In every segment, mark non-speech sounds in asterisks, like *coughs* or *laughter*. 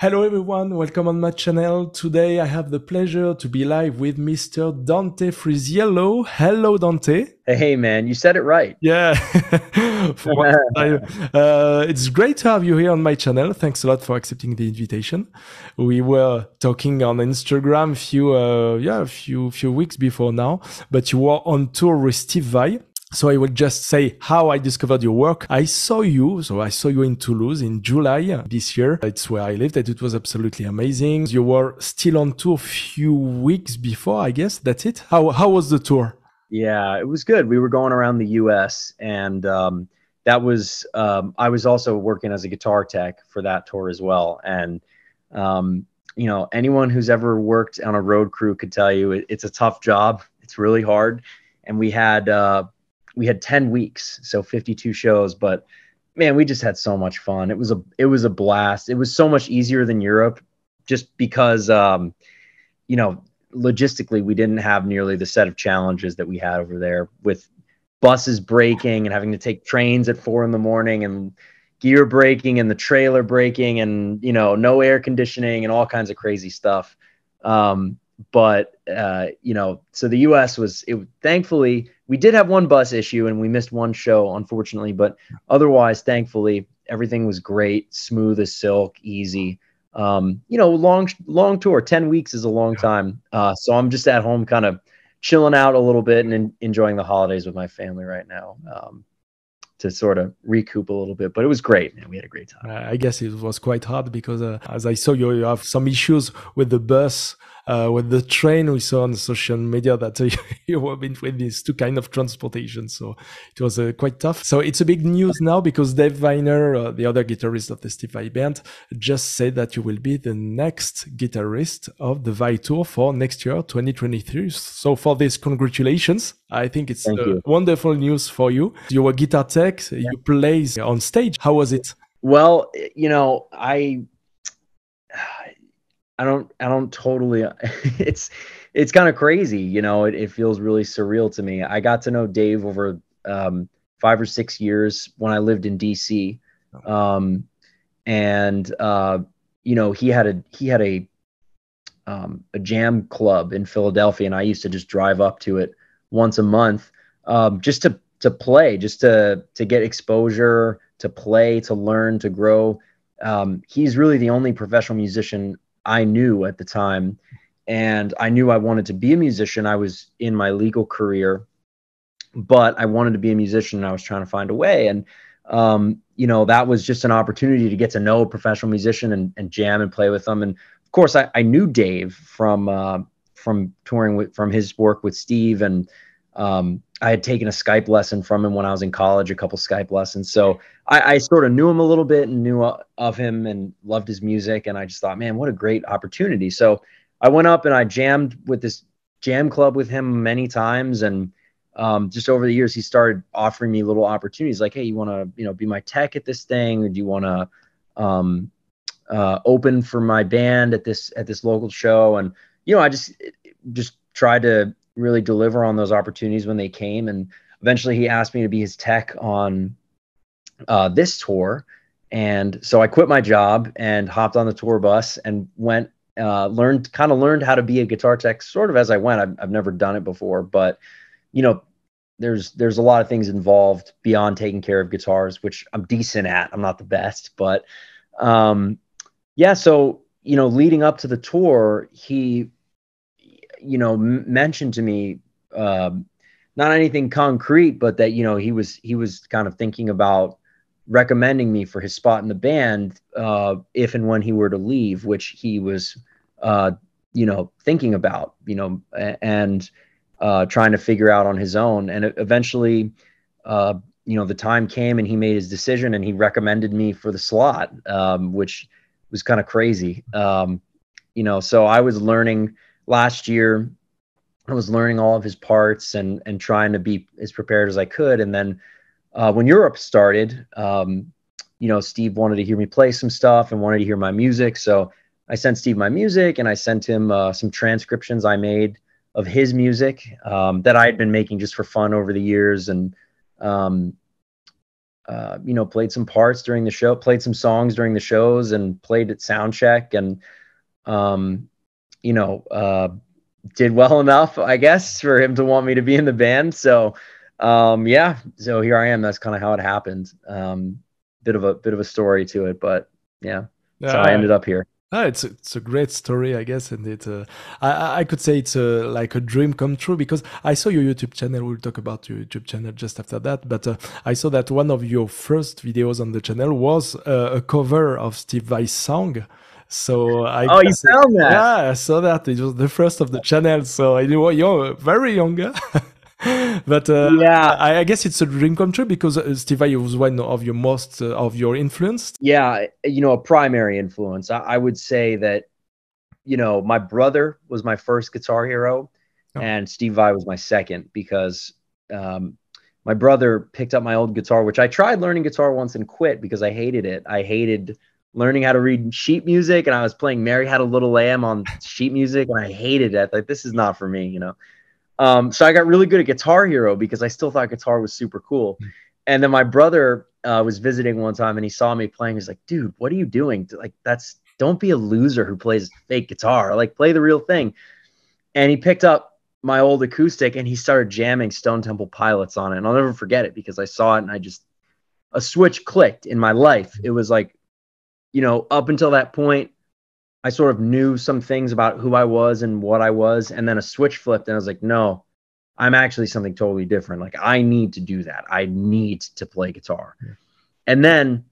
Hello everyone, welcome on my channel. Today I have the pleasure to be live with Mr. Dante Frisiello. Hello Dante. Hey man, you said it right. Yeah. *laughs* uh, it's great to have you here on my channel. Thanks a lot for accepting the invitation. We were talking on Instagram a few uh, yeah, a few few weeks before now, but you were on tour with Steve Vai so I will just say how I discovered your work. I saw you, so I saw you in Toulouse in July this year. It's where I lived and it was absolutely amazing. You were still on tour a few weeks before, I guess. That's it. How, how was the tour? Yeah, it was good. We were going around the US and, um, that was, um, I was also working as a guitar tech for that tour as well. And, um, you know, anyone who's ever worked on a road crew could tell you it, it's a tough job. It's really hard. And we had, uh, we had 10 weeks, so 52 shows, but man, we just had so much fun. It was a it was a blast. It was so much easier than Europe just because um you know, logistically we didn't have nearly the set of challenges that we had over there with buses breaking and having to take trains at 4 in the morning and gear breaking and the trailer breaking and you know, no air conditioning and all kinds of crazy stuff. Um but uh, you know, so the U.S. was it. Thankfully, we did have one bus issue and we missed one show, unfortunately. But otherwise, thankfully, everything was great, smooth as silk, easy. Um, you know, long long tour, ten weeks is a long time. Uh, so I'm just at home, kind of chilling out a little bit and in, enjoying the holidays with my family right now. Um, to sort of recoup a little bit, but it was great. and we had a great time. I guess it was quite hard because, uh, as I saw, you, you have some issues with the bus uh, with the train we saw on social media that uh, *laughs* you were between these two kind of transportation so it was uh, quite tough. So it's a big news now because dave weiner uh, the other guitarist of the steve band just said that you will be the next guitarist of the vai tour for next year 2023 so for this congratulations. I think it's wonderful news for you. You were guitar tech yeah. you play on stage. How was it? Well you know i I don't I don't totally *laughs* it's it's kind of crazy, you know, it, it feels really surreal to me. I got to know Dave over um, five or six years when I lived in DC. Um, and uh, you know, he had a he had a um, a jam club in Philadelphia, and I used to just drive up to it once a month, um, just to to play, just to to get exposure, to play, to learn, to grow. Um, he's really the only professional musician I knew at the time. And I knew I wanted to be a musician. I was in my legal career, but I wanted to be a musician and I was trying to find a way. And, um, you know, that was just an opportunity to get to know a professional musician and, and jam and play with them. And of course, I, I knew Dave from, uh, from touring with, from his work with Steve and, um, I had taken a Skype lesson from him when I was in college, a couple Skype lessons. So I, I sort of knew him a little bit and knew uh, of him and loved his music. And I just thought, man, what a great opportunity. So I went up and I jammed with this jam club with him many times. And um, just over the years, he started offering me little opportunities like, hey, you want to, you know, be my tech at this thing? Or do you want to um, uh, open for my band at this at this local show? And you know, I just just tried to really deliver on those opportunities when they came. And eventually he asked me to be his tech on uh, this tour. And so I quit my job and hopped on the tour bus and went, uh, learned, kind of learned how to be a guitar tech sort of as I went. I've, I've never done it before, but you know, there's, there's a lot of things involved beyond taking care of guitars, which I'm decent at. I'm not the best, but, um, yeah. So, you know, leading up to the tour, he you know, m- mentioned to me, uh, not anything concrete, but that you know he was he was kind of thinking about recommending me for his spot in the band uh, if and when he were to leave, which he was, uh, you know, thinking about, you know, and uh, trying to figure out on his own. And eventually, uh, you know, the time came and he made his decision and he recommended me for the slot, um, which was kind of crazy. Um, you know, so I was learning last year I was learning all of his parts and and trying to be as prepared as I could. And then uh, when Europe started, um, you know, Steve wanted to hear me play some stuff and wanted to hear my music. So I sent Steve my music and I sent him uh, some transcriptions I made of his music um, that I had been making just for fun over the years. And um, uh, you know, played some parts during the show, played some songs during the shows, and played at sound check, and um, you know, uh, did well *laughs* enough, I guess, for him to want me to be in the band. So, um, yeah, so here I am. That's kind of how it happened. Um, bit of a bit of a story to it, but yeah, yeah so I ended up here. Ah, it's it's a great story, I guess, and it uh, I I could say it's a, like a dream come true because I saw your YouTube channel. We'll talk about your YouTube channel just after that, but uh, I saw that one of your first videos on the channel was uh, a cover of Steve Vai's song. So I oh, you found that? Yeah, I saw that. It was the first of the channel. So I knew you're very young. *laughs* but uh, yeah, I, I, guess it's a dream come true because uh, Steve Vai was one of your most uh, of your influence. Yeah, you know, a primary influence. I, I, would say that, you know, my brother was my first guitar hero, oh. and Steve Vai was my second because um, my brother picked up my old guitar, which I tried learning guitar once and quit because I hated it. I hated learning how to read sheet music, and I was playing "Mary Had a Little Lamb" on sheet music, and I hated it. Like this is not for me, you know. Um, so I got really good at Guitar Hero because I still thought guitar was super cool. Hmm. And then my brother uh, was visiting one time and he saw me playing. He's like, dude, what are you doing? Like, that's don't be a loser who plays fake guitar. Like, play the real thing. And he picked up my old acoustic and he started jamming Stone Temple Pilots on it. And I'll never forget it because I saw it and I just, a switch clicked in my life. It was like, you know, up until that point, I sort of knew some things about who I was and what I was, and then a switch flipped, and I was like, no, I'm actually something totally different. Like I need to do that. I need to play guitar. Yeah. And then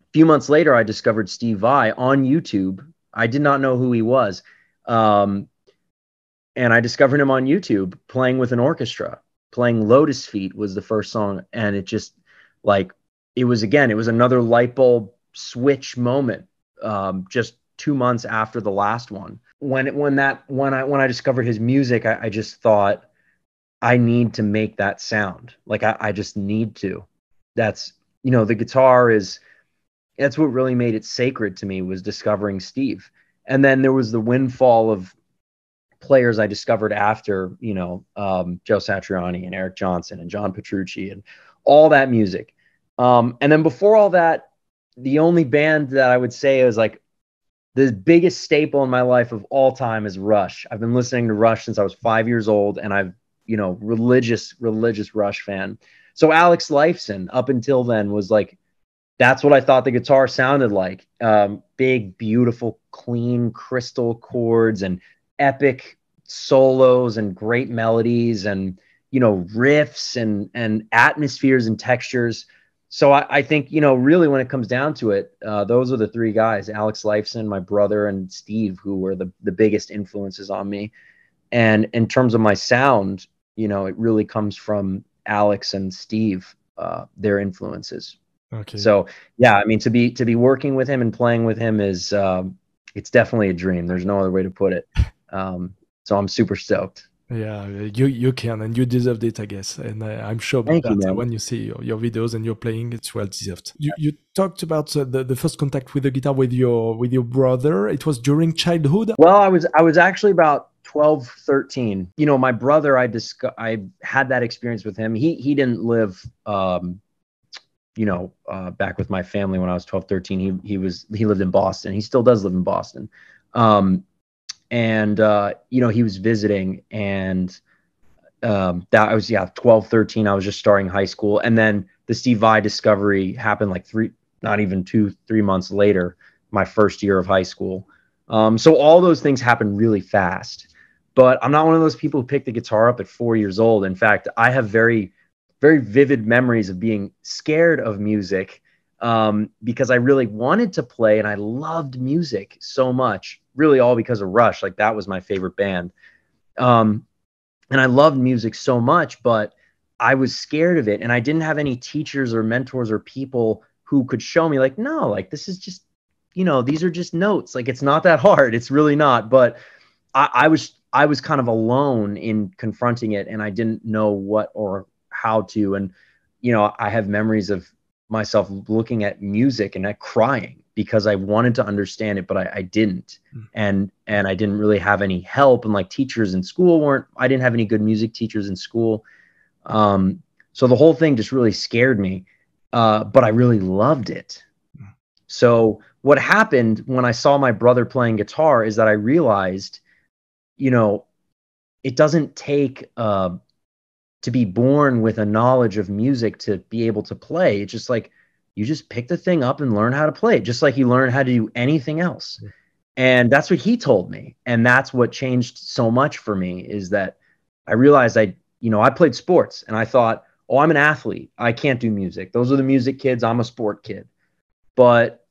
a few months later, I discovered Steve Vai on YouTube. I did not know who he was. Um, and I discovered him on YouTube playing with an orchestra, playing Lotus Feet was the first song. And it just like, it was again, it was another light bulb switch moment. Um, just two months after the last one. When when that when I when I discovered his music, I, I just thought I need to make that sound. Like I, I just need to. That's you know the guitar is that's what really made it sacred to me was discovering Steve. And then there was the windfall of players I discovered after, you know, um, Joe Satriani and Eric Johnson and John Petrucci and all that music. Um, and then before all that, the only band that I would say is like the biggest staple in my life of all time is Rush. I've been listening to Rush since I was five years old, and I've, you know, religious, religious Rush fan. So Alex Lifeson, up until then, was like, that's what I thought the guitar sounded like. Um, big, beautiful, clean crystal chords and epic solos and great melodies and you know riffs and and atmospheres and textures so I, I, think you know really when it comes down to it uh, those are the three guys alex lifeson my brother and steve who were the, the biggest influences on me. And in terms of my sound you know it really comes from alex and steve uh, their influences. Okay. So yeah i mean to be to be working with him and playing with him is um, it's definitely a dream. There's no other way to put it. *laughs* Um, so i'm super stoked yeah, you you can and you deserved it, I guess. And uh, I'm sure about that you, when you see your, your, videos and you're playing, it's well deserved. You you talked about uh, the, the first contact with the guitar with your with your brother. It was during childhood. Well, I was I was actually about 12, 13. You know, my brother, I dis- I had that experience with him. He he didn't live um, you know, uh, back with my family when I was 12, 13. He he was he lived in Boston. He still does live in Boston. Um, and uh, you know he was visiting and um, that I was yeah 12 13 I was just starting high school. And then the Steve Vai discovery happened like three not even two three months later my first year of high school. Um, so all those things happened really fast. But I'm not one of those people who picked the guitar up at four years old. In fact I have very very vivid memories of being scared of music um, because I really wanted to play and I loved music so much, really all because of Rush. Like that was my favorite band. Um, and I loved music so much, but I was scared of it. And I didn't have any teachers or mentors or people who could show me, like, no, like this is just, you know, these are just notes. Like it's not that hard. It's really not. But I, I was, I was kind of alone in confronting it and I didn't know what or how to. And, you know, I have memories of myself looking at music and at crying because I wanted to understand it, but I, I didn't. Mm. And and I didn't really have any help. And like teachers in school weren't, I didn't have any good music teachers in school. Um, so the whole thing just really scared me. uh, but I really loved it. Hmm. So what happened when I saw my brother playing guitar is that I realized, you know, it doesn't take uh, to be born with a knowledge of music to be able to play. It's just like you just pick the thing up and learn how to play it, just like you learn how to do anything else. Mm-hmm. And that's what he told me. And that's what changed so much for me is that I realized I, you know, I played sports and I thought, oh, I'm an athlete. I can't do music. Those are the music kids. I'm a sport kid. But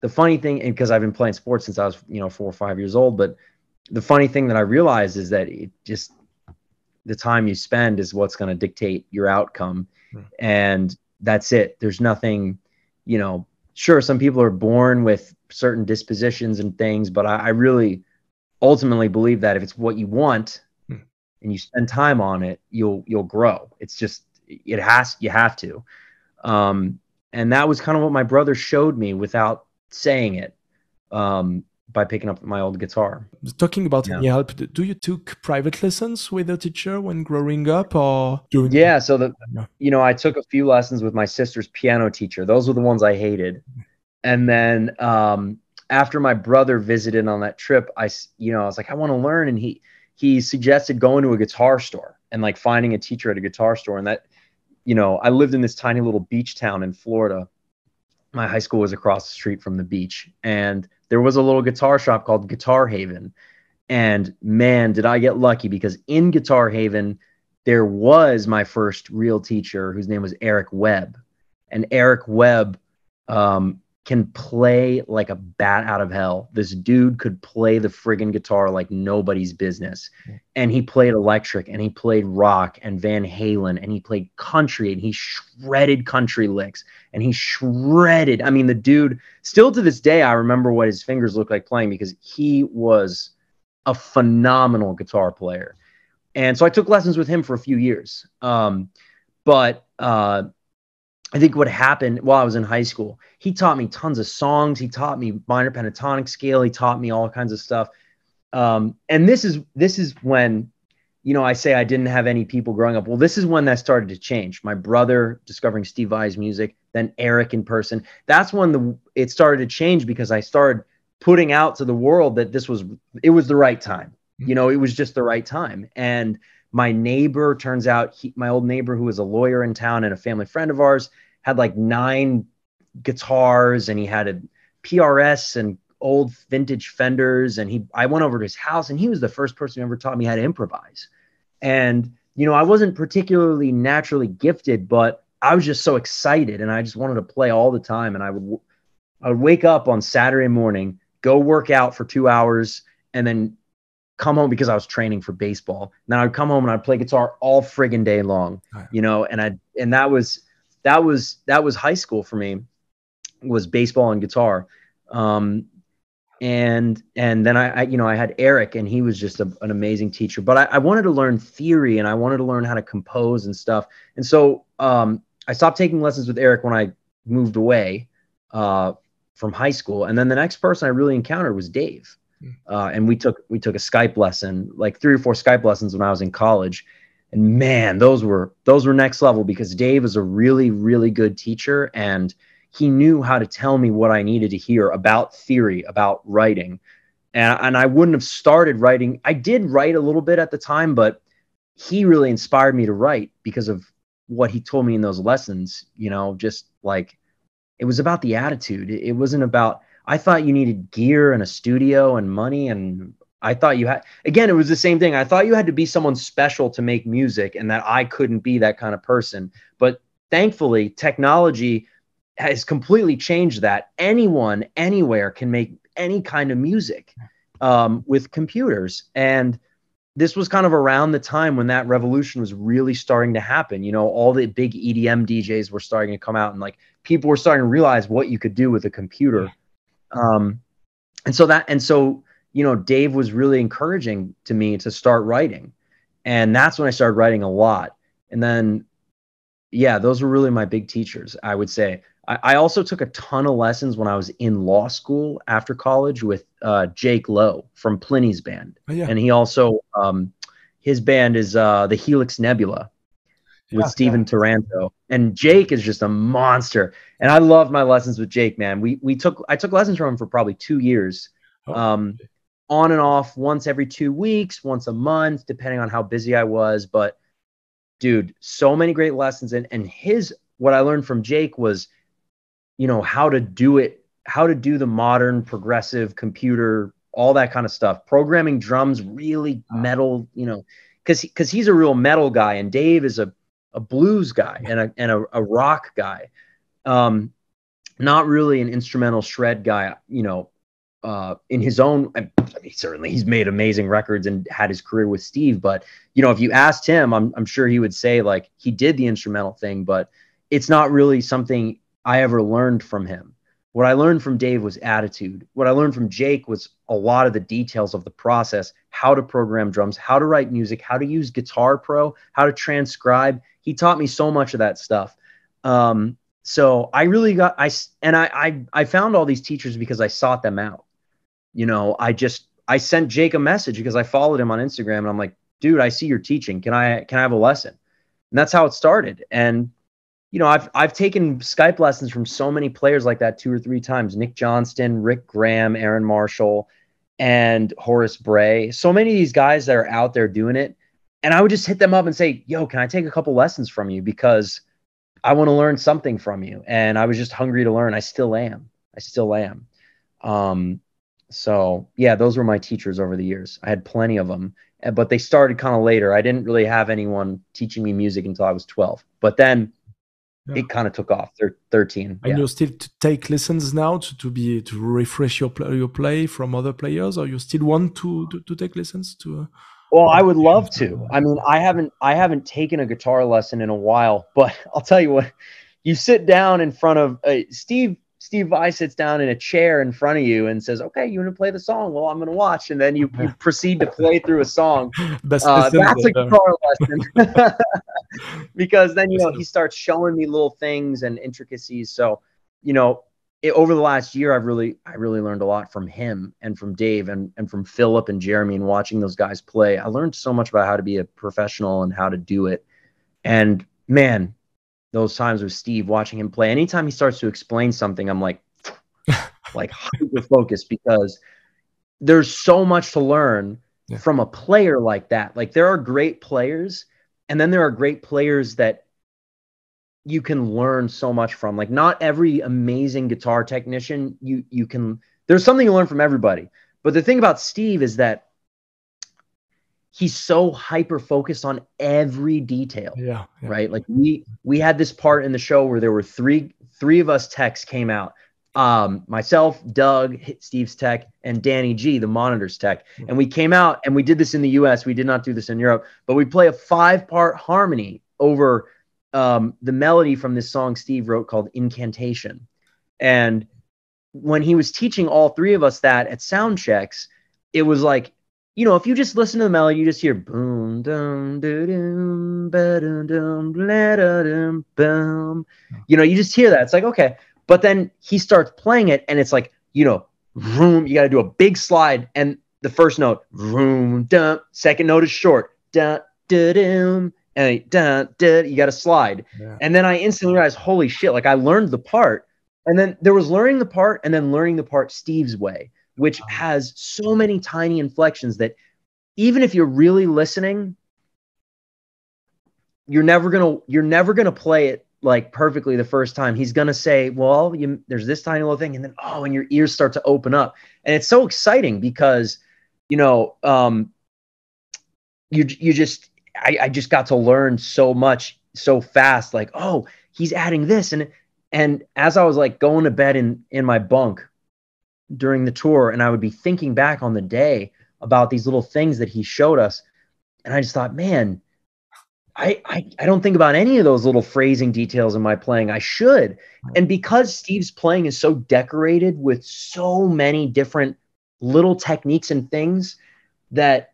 the funny thing, and because I've been playing sports since I was, you know, four or five years old, but the funny thing that I realized is that it just the time you spend is what's going to dictate your outcome. Hmm. And that's it. There's nothing, you know, sure, some people are born with certain dispositions and things, but I, I really ultimately believe that if it's what you want hmm. and you spend time on it, you'll you'll grow. It's just it has you have to. Um, and that was kind of what my brother showed me without saying it. Um, by picking up my old guitar. Talking about yeah. any help, do you took private lessons with a teacher when growing up, or doing? Yeah, so the you know I took a few lessons with my sister's piano teacher. Those were the ones I hated, and then um, after my brother visited on that trip, I you know I was like I want to learn, and he he suggested going to a guitar store and like finding a teacher at a guitar store, and that you know I lived in this tiny little beach town in Florida. My high school was across the street from the beach, and there was a little guitar shop called Guitar Haven. And man, did I get lucky because in Guitar Haven, there was my first real teacher whose name was Eric Webb. And Eric Webb um, can play like a bat out of hell. This dude could play the friggin' guitar like nobody's business. And he played electric and he played rock and Van Halen and he played country and he shredded country licks and he shredded. I mean, the dude, still to this day, I remember what his fingers looked like playing because he was a phenomenal guitar player. And so I took lessons with him for a few years. Um, but uh, I think what happened while I was in high school, he taught me tons of songs. He taught me minor pentatonic scale. He taught me all kinds of stuff. Um, and this is this is when, you know, I say I didn't have any people growing up. Well, this is when that started to change. My brother discovering Steve Vai's music, then Eric in person. That's when the it started to change because I started putting out to the world that this was it was the right time. You know, it was just the right time. And my neighbor turns out he, my old neighbor who was a lawyer in town and a family friend of ours had like nine guitars and he had a PRS and old vintage Fenders and he I went over to his house and he was the first person who ever taught me how to improvise. And you know, I wasn't particularly naturally gifted, but I was just so excited and I just wanted to play all the time and I would I would wake up on Saturday morning, go work out for 2 hours and then come home because I was training for baseball. Now I'd come home and I'd play guitar all friggin' day long, right. you know, and I and that was that was that was high school for me was baseball and guitar. Um, and and then I, I, you know I had Eric and he was just a, an amazing teacher. But I, I, wanted to learn theory and I wanted to learn how to compose and stuff. And so um, I stopped taking lessons with Eric when I moved away uh, from high school. And then the next person I really encountered was Dave. Hmm. Uh, and we took we took a Skype lesson, like three or four Skype lessons when I was in college. And man, those were those were next level because Dave is a really really good teacher and he knew how to tell me what I needed to hear about theory, about writing. And, and I wouldn't have started writing. I did write a little bit at the time, but he really inspired me to write because of what he told me in those lessons, you know, just like it was about the attitude. It wasn't about I thought you needed gear and a studio and money and I thought you had again it was the same thing. I thought you had to be someone special to make music and that I couldn't be that kind of person. But thankfully technology has completely changed that. Anyone anywhere can make any kind of music um, with computers and this was kind of around the time when that revolution was really starting to happen. You know, all the big EDM DJs were starting to come out and like people were starting to realize what you could do with a computer. Um, and so that, and so, you know, Dave was really encouraging to me to start writing. And that's when I started writing a lot. And then, yeah, those were really my big teachers, I would say. I, I also took a ton of lessons when I was in law school after college with uh, Jake Lowe from Plini's band. Oh, yeah. And he also, um, his band is uh, the Helix Nebula. With yeah, Steven yeah. Taranto. And Jake is just a monster. And I loved my lessons with Jake, man. We we took I took lessons from him for probably two years. Oh. Um, on and off once every two weeks, once a month, depending on how busy I was. But dude, so many great lessons. And and his what I learned from Jake was, you know, how to do it, how to do the modern progressive computer, all that kind of stuff. Programming drums, really metal, you know, because because he's a real metal guy, and Dave is a a blues guy and a and a, a rock guy. Um, not really an instrumental shred guy, you know, uh, in his own. I mean, certainly, he's made amazing records and had his career with Steve. But you know, if you asked him, I'm I'm sure he would say like he did the instrumental thing, but it's not really something I ever learned from him. What I learned from Dave was attitude. What I learned from Jake was a lot of the details of the process, how to program drums, how to write music, how to use Guitar Pro, how to transcribe. He taught me so much of that stuff. Um, so I really got I and I, I I found all these teachers because I sought them out. You know, I just I sent Jake a message because I followed him on Instagram and I'm like, dude, I see you're teaching. Can I can I have a lesson? And that's how it started. And you know, I've I've taken Skype lessons from so many players like that two or three times. Nick Johnston, Rick Graham, Aaron Marshall, and Horace Bray. So many of these guys that are out there doing it. And I would just hit them up and say, yo, can I take a couple lessons from you? Because I want to learn something from you. And I was just hungry to learn. I still am. I still am. Um, so yeah, those were my teachers over the years. I had plenty of them, but they started kind of later. I didn't really have anyone teaching me music until I was 12. But then yeah. it kind of took off. Thir- Thirteen. And yeah. you still to take lessons now to, to be to refresh your play, your play from other players, or you still want to to, to take lessons to? Uh, well, I would love to. I mean, I haven't I haven't taken a guitar lesson in a while, *laughs* but I'll tell you what. You sit down in front of uh, Steve Steve Vai sits down in a chair in front of you and says, "Okay, you want to play the song? Well, I'm going to watch." And then you, you *laughs* proceed to play through a song. Best uh, that's a guitar lesson *laughs* because then you know he starts showing me little things and intricacies. So, you know, it, over the last year, I've really I really learned a lot from him and from Dave and and from Philip and Jeremy and watching those guys play. I learned so much about how to be a professional and how to do it. And man, those times with Steve, watching him play. Anytime he starts to explain something, I'm like, *laughs* like hyper focused because there's so much to learn yeah. from a player like that. Like there are great players, and then there are great players that you can learn so much from. Like not every amazing guitar technician you you can. There's something to learn from everybody. But the thing about Steve is that he's so hyper focused on every detail. Yeah, yeah, Right. Like we we had this part in the show where there were three three of us techs came out. Um, myself, Doug, Steve's tech, and Danny G, the monitors tech. And we came out and we did this in the US. We did not do this in Europe, but we play a five-part harmony over um, the melody from this song Steve wrote called Incantation. And when he was teaching all three of us that at sound checks, it was like you know, if you just listen to the melody, you just hear boom, dum, doo, dum, ba, dum, dum, da, dum, boom. You know, you just hear that. It's like, okay. But then he starts playing it, and it's like, you know, room, you got to do a big slide. And the first note, room, dum, second note is short, da, dum, and da, you got to slide. Yeah. And then I instantly realized, holy shit, like I learned the part. And then there was learning the part and then learning the part Steve's way which ah. has so many tiny inflections that even if you're really listening, you're never gonna you're never gonna play it like perfectly the first time. He's gonna say, "Well, you, there's this tiny little thing," and then oh, and your ears start to open up, and it's so exciting because you know um, you you just I, I just got to learn so much so fast. Like, oh, he's adding this, and and as I was like going to bed in in my bunk during the tour and I would be thinking back on the day about these little things that he showed us. And I just thought, man, I, I, I don't think about any of those little phrasing details in my playing. I should. And because Steve's playing is so decorated with so many different little techniques and things that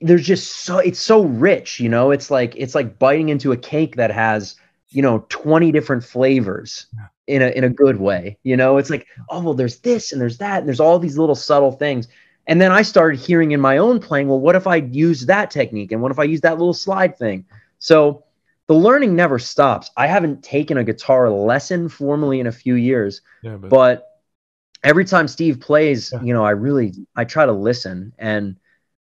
there's just so it's so rich, you know, it's like it's like biting into a cake that has, you know, 20 different flavors. In a in a good way. You know, it's like, oh well, there's this and there's that, and there's all these little subtle things. And then I started hearing in my own playing, well, what if I use that technique? And what if I use that little slide thing? So the learning never stops. I haven't taken a guitar lesson formally in a few years, yeah, but, but, every time Steve plays, yeah. you know, I really I try to listen and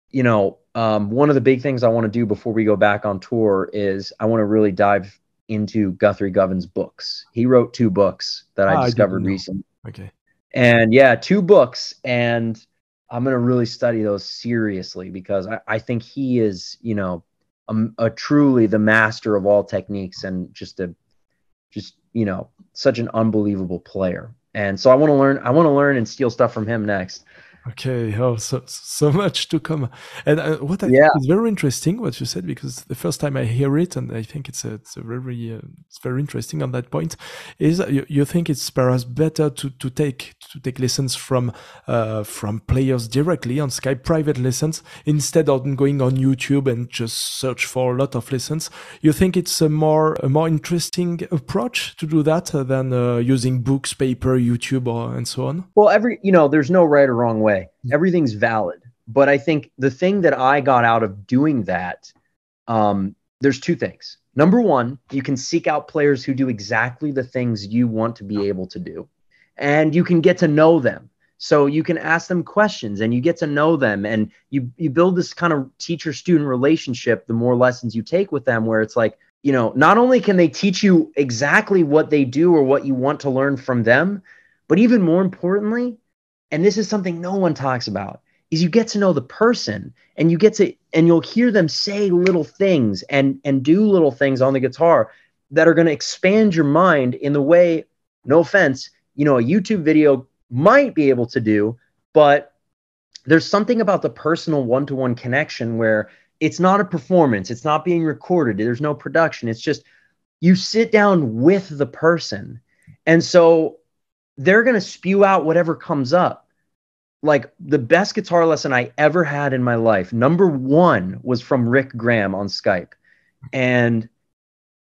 you know, um, one of the big things I want to do before we go back on tour is I want to really dive into Guthrie Govan's books. He wrote two books that I ah, discovered I recently. Okay. And yeah, two books. And I'm going to really study those seriously because I, I think he is, you know, a, a, truly the master of all techniques and just a, just, you know, such an unbelievable player. And so I want to learn, I want to learn and steal stuff from him next. Okay, *laughs* oh, so so much to come, and uh, what I yeah. think is very interesting what you said because the first time I hear it, and I think it's a, it's a very uh, it's very interesting on that point, is you, you think it's perhaps better to, to take to take lessons from uh, from players directly on Skype, private lessons, instead of going on YouTube and just search for a lot of lessons. You think it's a more a more interesting approach to do that uh, than uh, using books, paper, YouTube, or and so on. Well, every you know, there's no right or wrong way way. Everything's valid. But I think the thing that I got out of doing that, um, there's two things. Number one, you can seek out players who do exactly the things you want to be able to do, and you can get to know them. So you can ask them questions and you get to know them, and you you build this kind of teacher student relationship. The more lessons you take with them, where it's like you know, not only can they teach you exactly what they do or what you want to learn from them, but even more importantly, and this is something no one talks about is you get to know the person and you get to and you'll hear them say little things and and do little things on the guitar that are going to expand your mind in the way no offense you know a youtube video might be able to do but there's something about the personal one-to-one connection where it's not a performance it's not being recorded there's no production it's just you sit down with the person. And so they're going to spew out whatever comes up. Like the best guitar lesson I ever had in my life, number one was from Rick Graham on Skype. And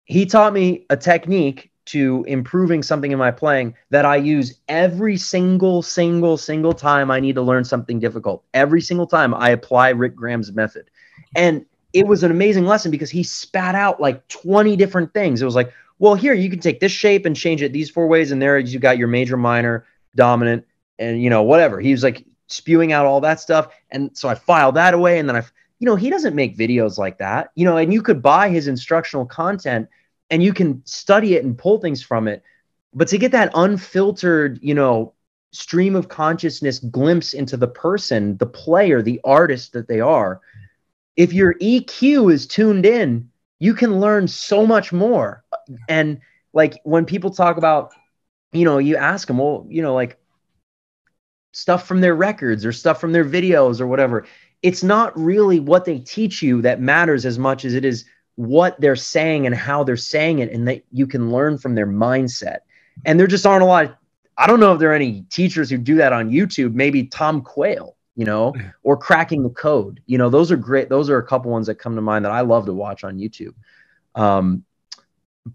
he taught me a technique to improving something in my playing that I use every single, single, single time I need to learn something difficult. Every single time I apply Rick Graham's method. And it was an amazing lesson because he spat out like 20 different things. It was like, well, here you can take this shape and change it these four ways, and there you got your major, minor, dominant, and you know whatever. He was like spewing out all that stuff, and so I filed that away, and then I, you know, he doesn't make videos like that, you know, and you could buy his instructional content, and you can study it and pull things from it, but to get that unfiltered, you know, stream of consciousness glimpse into the person, the player, the artist that they are. If your EQ is tuned in, you can learn so much more. And like when people talk about you know you ask them well you know like stuff from their records or stuff from their videos or whatever it's not really what they teach you that matters as much as it is what they're saying and how they're saying it and that you can learn from their mindset. And there just aren't a lot of, i don't know if there are any teachers who do that on youtube maybe tom quayle you know or cracking the code you know those are great those are a couple ones that come to mind that i love to watch on youtube um,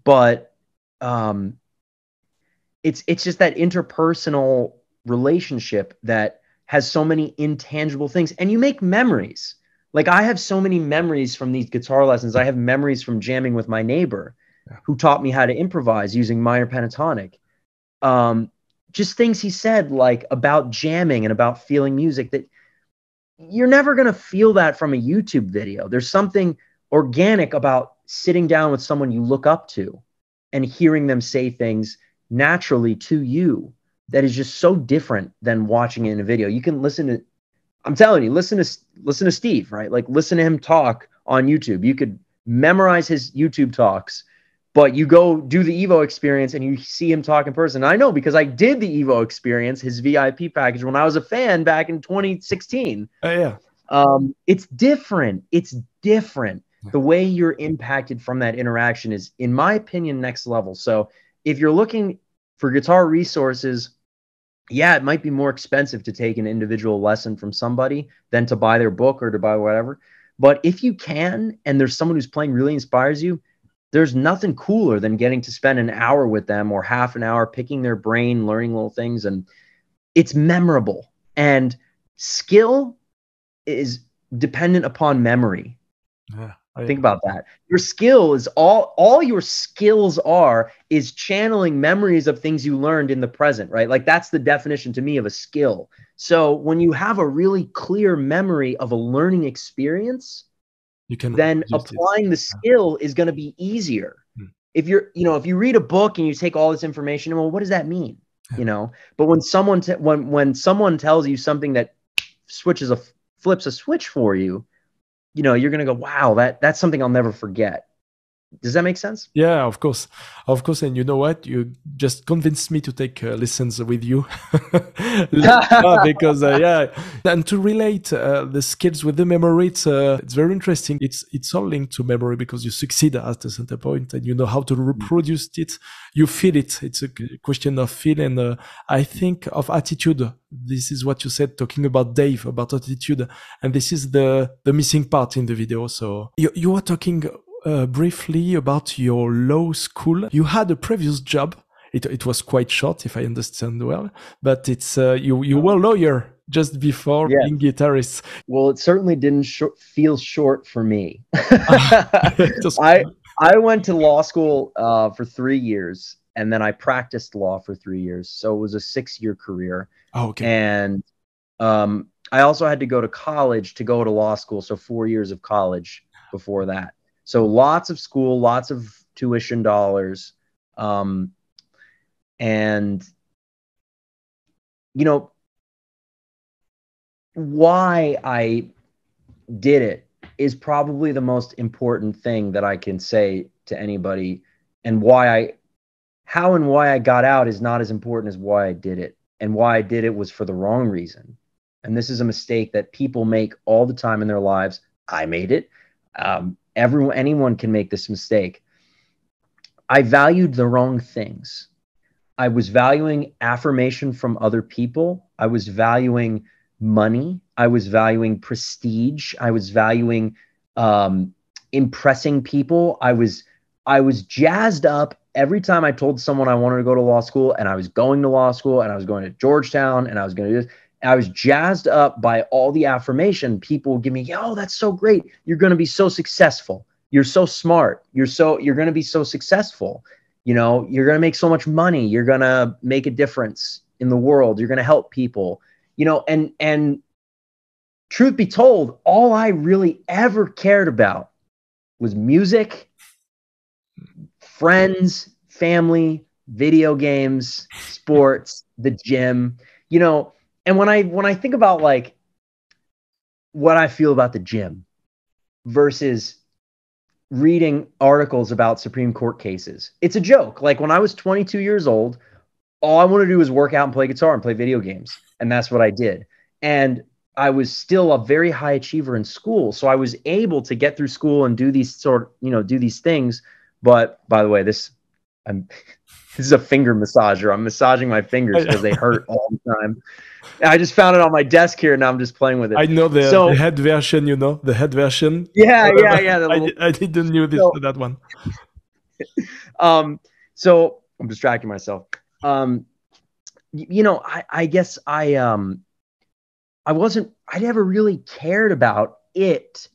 but um, it's it's just that interpersonal relationship that has so many intangible things, and you make memories. Like I have so many memories from these guitar lessons. I have memories from jamming with my neighbor, who taught me how to improvise using minor pentatonic. Um, just things he said like about jamming and about feeling music that you're never going to feel that from a YouTube video. There's something organic about sitting down with someone you look up to and hearing them say things naturally to you that is just so different than watching it in a video. You can listen to I'm telling you, listen to listen to Steve, right? Like listen to him talk on YouTube. You could memorize his YouTube talks, but you go do the Evo experience and you see him talk in person. I know because I did the Evo experience, his VIP package when I was a fan back in 2016. Oh yeah. Um, it's different. It's different the way you're impacted from that interaction is in my opinion next level so if you're looking for guitar resources yeah it might be more expensive to take an individual lesson from somebody than to buy their book or to buy whatever but if you can and there's someone who's playing really inspires you there's nothing cooler than getting to spend an hour with them or half an hour picking their brain learning little things and it's memorable and skill is dependent upon memory yeah Think about that. Your skill is all all your skills are is channeling memories of things you learned in the present, right? Like that's the definition to me of a skill. So when you have a really clear memory of a learning experience, you can then applying it. the skill is going to be easier. Hmm. If you're, you know, if you read a book and you take all this information, well, what does that mean? You know, but when someone t- when when someone tells you something that switches a flips a switch for you, you know, you're going to go, wow, that that's something I'll never forget. Does that make sense? Yeah, of course, of course. And you know what? You just convinced me to take uh, lessons with you *laughs* *laughs* because uh, yeah, and to relate uh, the skills with the memory, it's uh, it's very interesting. It's it's all linked to memory because you succeed at the center point and you know how to mm. reproduce it. You feel it. It's a question of feel and uh, I think of attitude. This is what you said, talking about Dave about attitude, and this is the the missing part in the video. So you you are talking uh, briefly about your law school. You had a previous job. It, it was quite short, if I understand well, but it's uh, you you were a lawyer just before yes. being guitarist. Well, it certainly didn't sh- feel short for me. *laughs* I I went to law school uh, for three years, and then I practiced law for three years. So it was a six year career. Oh, okay. And um, I also had to go to college to go to law school, so four years of college before that. So lots of school, lots of tuition dollars. Um, and, you know, why I did it is probably the most important thing that I can say to anybody. And why I, how and why I got out is not as important as why I did it. And why I did it was for the wrong reason. And this is a mistake that people make all the time in their lives. I made it. Um, Everyone, anyone can make this mistake. I valued the wrong things. I was valuing affirmation from other people. I was valuing money. I was valuing prestige. I was valuing um, impressing people. I was I was jazzed up every time I told someone I wanted to go to law school, and I was going to law school, and I was going to Georgetown, and I was going to do this. I was jazzed up by all the affirmation people give me. Yo, that's so great. You're going to be so successful. You're so smart. You're so you're going to be so successful. You know, you're going to make so much money. You're going to make a difference in the world. You're going to help people. You know, and and truth be told, all I really ever cared about was music, friends, family, video games, sports, the gym. You know, and when I when I think about like what I feel about the gym versus reading articles about Supreme Court cases, it's a joke. Like when I was 22 years old, all I wanted to do was work out and play guitar and play video games, and that's what I did. And I was still a very high achiever in school, so I was able to get through school and do these sort, you know, do these things. But by the way, this I'm this is a finger massager. I'm massaging my fingers because they hurt all the time. I just found it on my desk here, and now I'm just playing with it. I know the, so, the head version. You know the head version. Yeah, yeah, yeah. *laughs* Little, I, I, didn't know this so, that one. *laughs* um. So I'm distracting myself. Um. You know, I, I guess I um, I wasn't. I never really cared about it.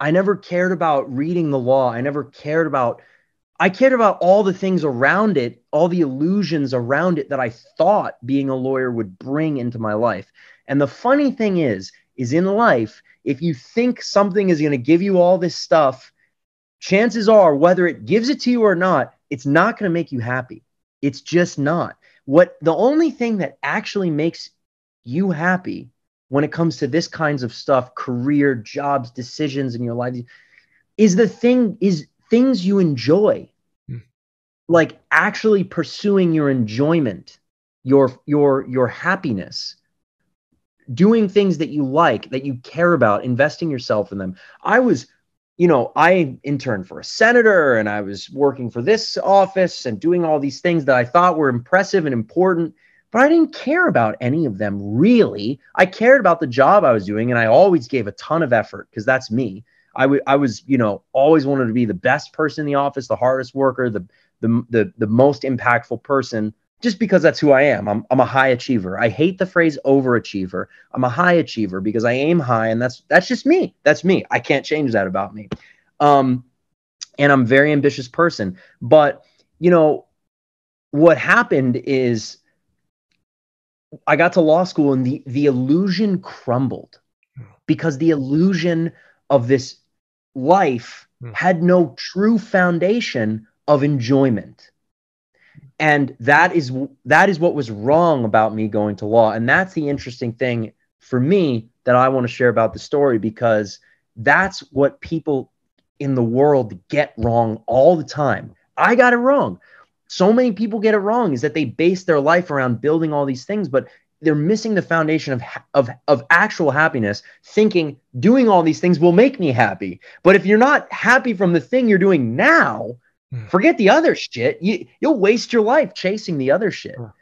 I never cared about reading the law. I never cared about I cared about all the things around it, all the illusions around it that I thought being a lawyer would bring into my life. And the funny thing is, is in life, if you think something is going to give you all this stuff, chances are, whether it gives it to you or not, it's not going to make you happy. It's just not. What the only thing that actually makes you happy when it comes to this kinds of stuff, career, jobs, decisions in your life, is the thing is things you enjoy. Mm. like actually pursuing your enjoyment your your your happiness doing things that you like that you care about investing yourself in them. I was you know i interned for a senator and i was working for this office and doing all these things that i thought were impressive and important but i didn't care about any of them really. I cared about the job i was doing and i always gave a ton of effort because that's me I, w- I was, you know, always wanted to be the best person in the office, the hardest worker, the, the, the, the most impactful person, just because that's who I am. I'm, I'm a high achiever. I hate the phrase overachiever. I'm a high achiever because I aim high and that's, that's just me. That's me. I can't change that about me. Um, and I'm a very ambitious person. But, you know, what happened is I got to law school and the, the illusion crumbled because the illusion of this life Hmm. had no true foundation of enjoyment. And that is that is what was wrong about me going to law. And that's the interesting thing for me that i want to share about the story because that's what people in the world get wrong all the time. I got it wrong. So many people get it wrong is that they base their life around building all these things but they're missing the foundation of, of, of actual happiness, thinking doing all these things will make me happy. But if you're not happy from the thing you're doing now, Mm. forget the other shit. You, you'll waste your life chasing the other shit. Mm.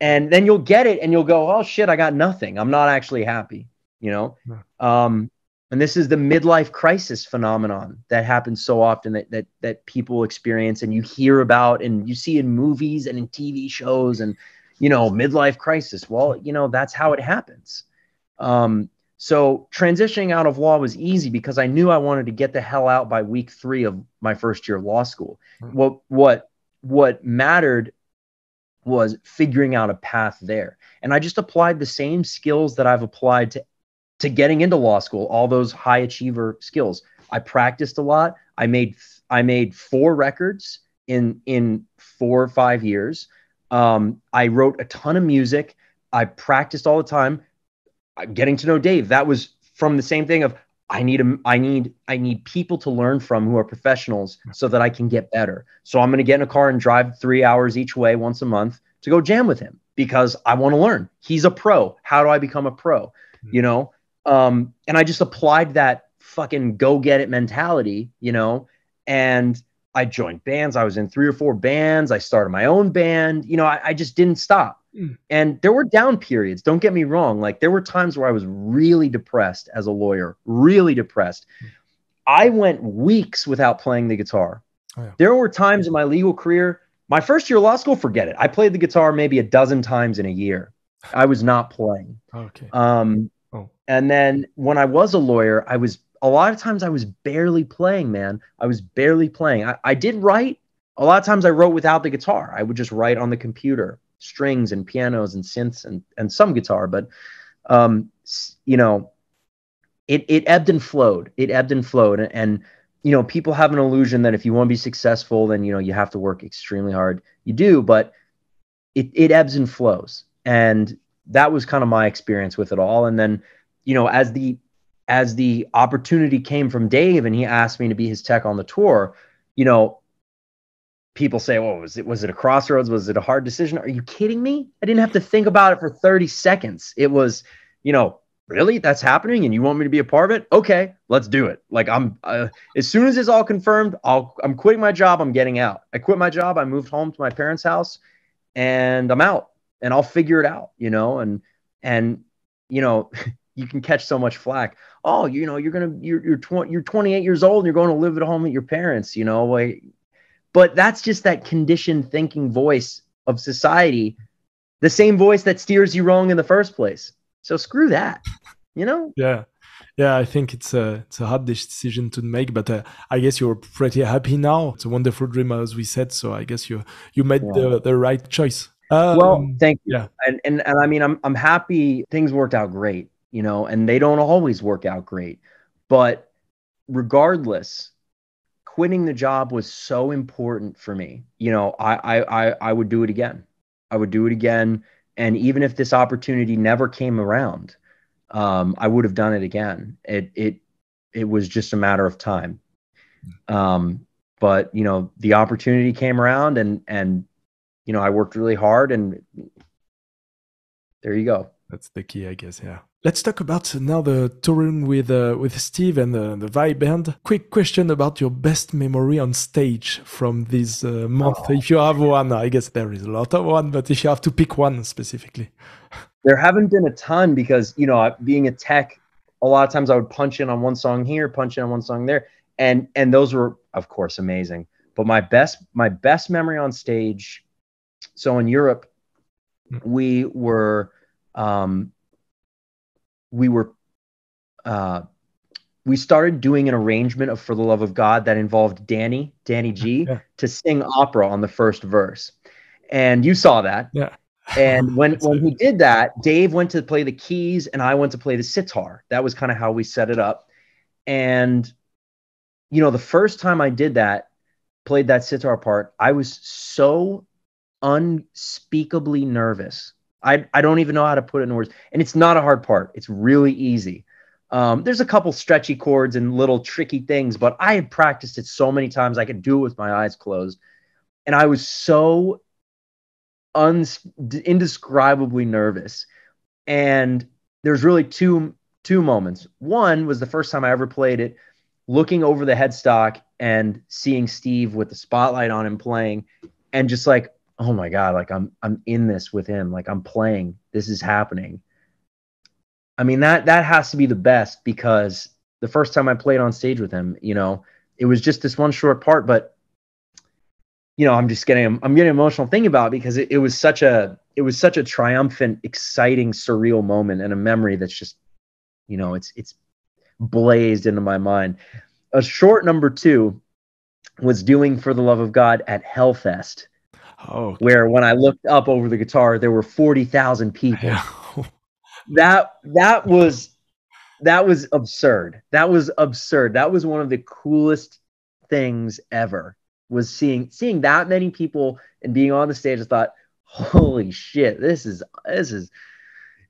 And then you'll get it and you'll go, oh shit, I got nothing. I'm not actually happy, you know? Um, and this is the midlife crisis phenomenon that happens so often that, that that people experience and you hear about and you see in movies and in TV shows and you know midlife crisis. Well you know that's how it happens. Um, so transitioning out of law was easy because i knew i wanted to get the hell out by week three of my first year of law school. Hmm. what what what mattered was figuring out a path there. And i just applied the same skills that i've applied to to getting into law school all those high achiever skills. I practiced a lot. I made i made four records in in four or five years um, I wrote a ton of music. I practiced all the time. Getting to know Dave, that was from the same thing of I need a, I need I need people to learn from who are professionals so that I can get better. So I'm going to get in a car and drive 3 hours each way once a month to go jam with him because I want to learn. He's a pro. How do I become a pro? You know? Um, and I just applied that fucking go get it mentality, you know, and I joined bands. I was in three or four bands. I started my own band. You know, I, I just didn't stop. Mm. And there were down periods. Don't get me wrong. Like there were times where I was really depressed as a lawyer, really depressed. I went weeks without playing the guitar. Oh, yeah. There were times in my legal career, my first year of law school, forget it. I played the guitar maybe a dozen times in a year. I was not playing. *laughs* Okay. Um, Oh. And then when I was a lawyer, I was a lot of times I was barely playing, man. I was barely playing. I, I did write. A lot of times I wrote without the guitar. I would just write on the computer, strings and pianos and synths and, and some guitar. But, um, you know, it, it ebbed and flowed. It ebbed and flowed. And, and, you know, people have an illusion that if you want to be successful, then, you know, you have to work extremely hard. You do, but it, it ebbs and flows. And that was kind of my experience with it all. And then, you know, as the as the opportunity came from Dave and he asked me to be his tech on the tour, you know, people say, "Well, was it was it a crossroads? Was it a hard decision?" Are you kidding me? I didn't have to think about it for 30 seconds. It was, you know, really that's happening and you want me to be a part of it? Okay, let's do it. Like I'm uh, as soon as it's all confirmed, I'll I'm quitting my job, I'm getting out. I quit my job, I moved home to my parents' house and I'm out and I'll figure it out, you know, and and you know, *laughs* you can catch so much flack. Oh, you know, you're gonna you're you're 20 you're 28 years old and you're going to live at home with your parents, you know, like but that's just that conditioned thinking voice of society, the same voice that steers you wrong in the first place. So screw that, you know? Yeah. Yeah, I think it's a it's a hard decision to make, but uh, I guess you're pretty happy now. It's a wonderful dream, as we said. So I guess you you made Yeah. the, the right choice. Um, well, thank you. yeah. And, and and I mean, I'm I'm happy things worked out great, you know, and they don't always work out great, but regardless, quitting the job was so important for me. You know, I I I, would do it again. I would do it again, and even if this opportunity never came around, um, I would have done it again. It it it was just a matter of time. Um, but you know, the opportunity came around, and and you know, I worked really hard, and there you go. That's the key, I guess. Yeah. Let's talk about now the touring with uh, with Steve and the, the Vai Band. Quick question about your best memory on stage from this uh, month, Oh. if you have one. I guess there is a lot of one, but if you have to pick one specifically. There haven't been a ton because you know, being a tech, a lot of times I would punch in on one song here, punch in on one song there, and and those were of course amazing. But my best my best memory on stage, so in Europe, Mm. we were um, we were uh, we started doing an arrangement of For the Love of God that involved Danny, Danny G, Yeah. to sing opera on the first verse. And you saw that. Yeah. And *laughs* when, when he did that, Dave went to play the keys and I went to play the sitar. That was kind of how we set it up. And, you know, the first time I did that, played that sitar part, I was so unspeakably nervous. I, I don't even know how to put it in words. And it's not a hard part, it's really easy. Um, there's a couple stretchy chords and little tricky things, but I had practiced it so many times I could do it with my eyes closed. And I was so uns- indescribably nervous. And there's really two two moments. One was the first time I ever played it, looking over the headstock and seeing Steve with the spotlight on him playing, and just like, oh my god, like I'm I'm in this with him, like I'm playing, this is happening. I mean that that has to be the best because the first time I played on stage with him, you know, it was just this one short part, but you know, I'm just getting I'm getting emotional thinking about it because it, it was such a it was such a triumphant, exciting, surreal moment and a memory that's just, you know, it's it's blazed into my mind. A short number two was doing for the love of God at Hellfest, Oh, where when I looked up over the guitar, there were forty thousand people. *laughs* That that was that was absurd. That was absurd. That was one of the coolest things ever was seeing seeing that many people and being on the stage i thought holy shit this is this is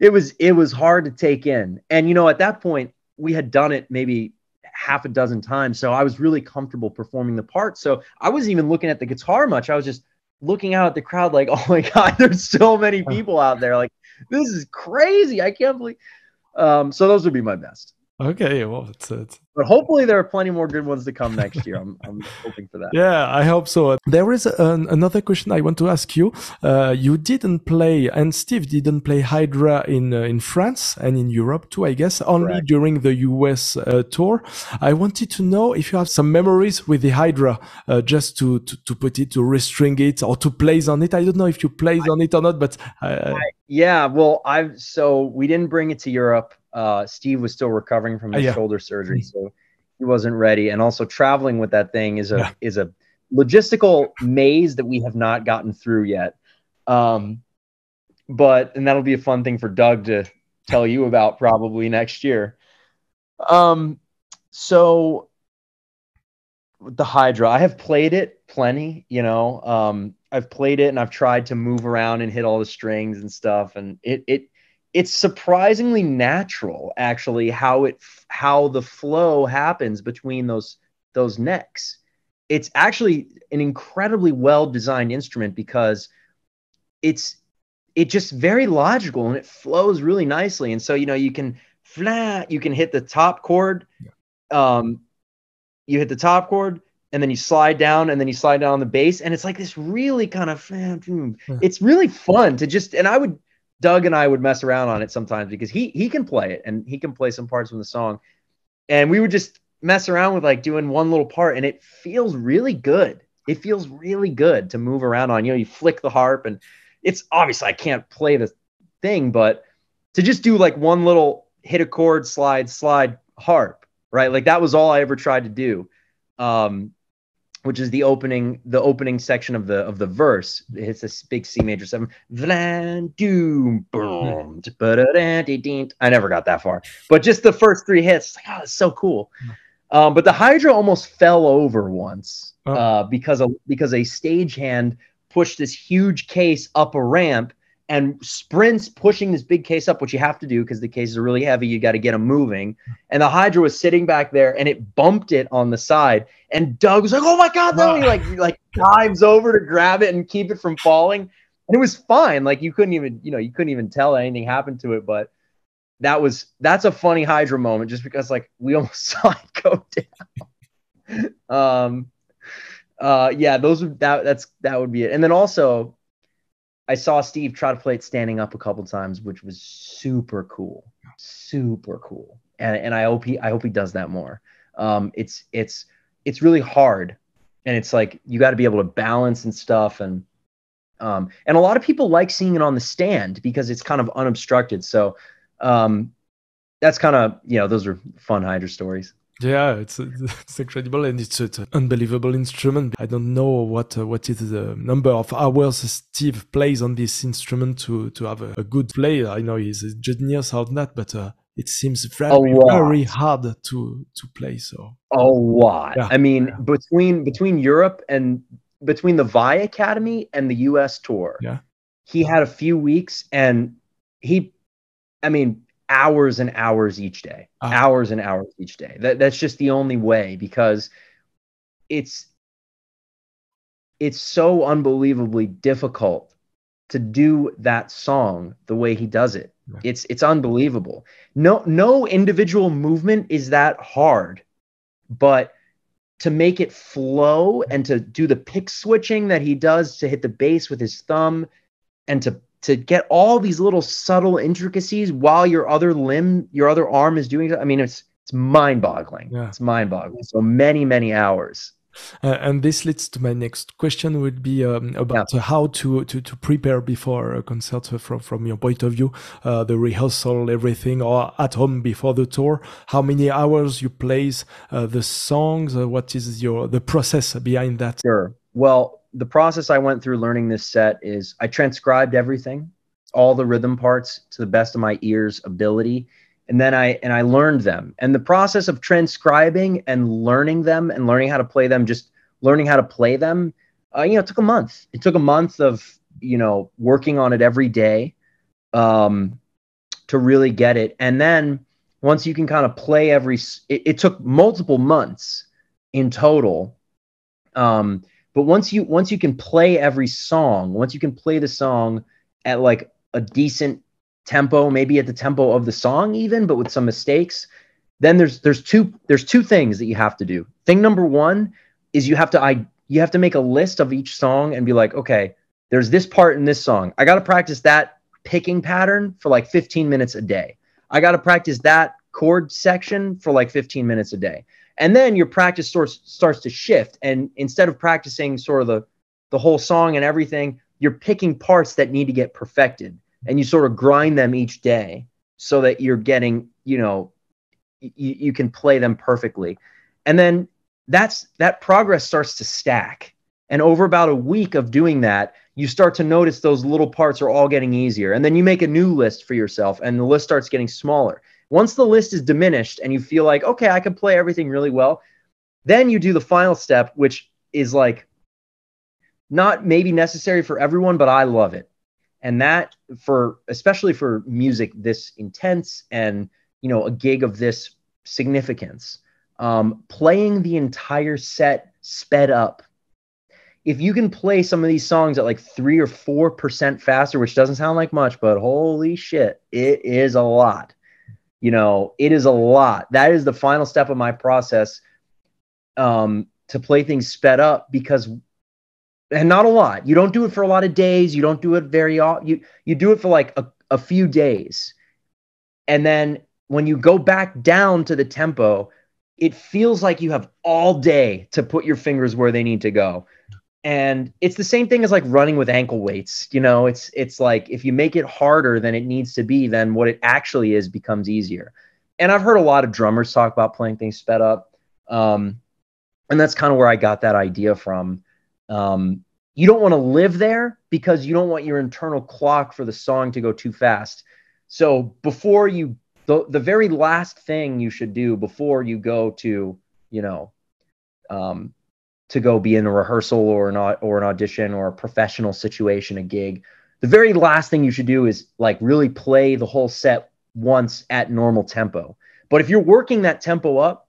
it was it was hard to take in. And you know at that point we had done it maybe half a dozen times so i was really comfortable performing the part. So i wasn't even looking at the guitar much. I was just looking out at the crowd like *laughs* oh my god there's so many *laughs* people out there like this is crazy. I can't believe. Um, so those would be my best. Okay, well, it's, it's But hopefully there are plenty more good ones to come next year. I'm, *laughs* I'm hoping for that. yeah, I hope so. There is an, another question I want to ask you. Uh, you didn't play, and Steve didn't play Hydra in uh, in France and in Europe too, I guess, only Correct. during the US uh, tour. I wanted to know if you have some memories with the Hydra, uh, just to, to to put it, to restring it, or to plays on it. I don't know if you played on it or not, but uh, Yeah. Well, I've so we didn't bring it to Europe. Uh, Steve was still recovering from his yeah. shoulder surgery, so he wasn't ready. And also traveling with that thing is a Yeah. is a logistical maze that we have not gotten through yet. Um, but and that'll be a fun thing for Doug to tell you about probably next year. Um, so the Hydra, I have played it plenty, you know. Um, I've played it and I've tried to move around and hit all the strings and stuff, and it it it's surprisingly natural actually how it how the flow happens between those those necks. It's actually an incredibly well designed instrument because it's it just very logical and it flows really nicely. And so you know you can flat you can hit the top chord, um, you hit the top chord and then you slide down and then you slide down on the bass and it's like this really kind of it's really fun to just and I would Doug and I would mess around on it sometimes because he he can play it and he can play some parts from the song. And we would just mess around with like doing one little part and it feels really good. It feels really good to move around on. You know you flick the harp and it's obviously I can't play the thing but to just do like one little hit a chord slide slide harp right? Like that was all I ever tried to do. Um which is the opening the opening section of the of the verse. It hits this big C major seven. Ba-da-da-dee-dee. I never got that far. But just the first three hits it's like oh it's so cool. Um, but the Hydra almost fell over once Oh. uh, because a because a stagehand pushed this huge case up a ramp and sprints pushing this big case up, which you have to do because the cases are really heavy. You got to get them moving. And the Hydra was sitting back there and it bumped it on the side. And Doug was like, "Oh my god!" No! He like like dives over to grab it and keep it from falling. And it was fine. Like you couldn't even you know you couldn't even tell anything happened to it. But that was that's a funny Hydra moment just because like we *laughs* almost saw it go down. *laughs* um, uh, yeah, those would that that's that would be it. And then also, I saw Steve try to play it standing up a couple times, which was super cool, super cool. And and I hope he I hope he does that more. Um, it's it's it's really hard, and it's like you got to be able to balance and stuff and. Um, and a lot of people like seeing it on the stand because it's kind of unobstructed. So um, that's kind of you know those are fun Hydra stories. Yeah, it's it's incredible and it's, it's, an unbelievable instrument. I don't know what uh, what is the number of hours Steve plays on this instrument to to have a, a good play. I know he's a genius on that, but uh, it seems very very hard to to play. So a lot. Yeah. I mean, yeah. between between Europe and between the Vai Academy and the U.S. tour, yeah, he had a few weeks and he, I mean, hours and hours each day, uh hours and hours each day. That that's just the only way because it's it's so unbelievably difficult to do that song the way he does it. Yeah. It's it's unbelievable. No no individual movement is that hard, but to make it flow and to do the pick switching that he does to hit the bass with his thumb and to to get all these little subtle intricacies while your other limb, your other arm is doing. I mean, it's it's mind boggling. Yeah. It's mind boggling. So many many hours. Uh, and this leads to my next question would be um, about yeah. how to, to, to prepare before a concert from, from your point of view, uh, the rehearsal, everything, or at home before the tour. How many hours you plays uh, the songs? Uh, what is your the process behind that? Sure. Well, the process I went through learning this set is I transcribed everything, all the rhythm parts to the best of my ears ability, and then I and I learned them. And the process of transcribing and learning them and learning how to play them, just learning how to play them, uh, you know, took a month. It took a month of you know working on it every day um, to really get it. And then once you can kind of play every, it, it took multiple months in total. Um, but once you once you can play every song, once you can play the song at like a decent tempo, maybe at the tempo of the song even, but with some mistakes, then there's there's two there's two things that you have to do. Thing number 1 is you have to I you have to make a list of each song and be like, okay, there's this part in this song. I got to practice that picking pattern for like 15 minutes a day. I got to practice that chord section for like 15 minutes a day and then your practice starts starts to shift. And instead of practicing sort of the the whole song and everything you're picking parts that need to get perfected. And you sort of grind them each day so that you're getting you know y- you can play them perfectly. And then that's that progress starts to stack. And over about a week of doing that you start to notice those little parts are all getting easier. And then you make a new list for yourself and the list starts getting smaller once the list is diminished and you feel like, okay, I can play everything really well, then you do the final step, which is like not maybe necessary for everyone, but I love it. And that for especially for music this intense and you know a gig of this significance, um, playing the entire set sped up. If you can play some of these songs at like three or four percent faster, which doesn't sound like much, but holy shit, it is a lot you know it is a lot. That is the final step of my process um, to play things sped up because and not a lot. You don't do it for a lot of days. You don't do it very often you you do it for like a, a few days. And then when you go back down to the tempo it feels like you have all day to put your fingers where they need to go and it's the same thing as like running with ankle weights you know? It's it's like if you make it harder than it needs to be then what it actually is becomes easier. And i've heard a lot of drummers talk about playing things sped up um, and that's kind of where i got that idea from. Um, you don't want to live there because you don't want your internal clock for the song to go too fast. So before you the, the very last thing you should do before you go to you know um, to go be in a rehearsal or not or an audition or a professional situation, a gig, the very last thing you should do is like really play the whole set once at normal tempo. But if you're working that tempo up,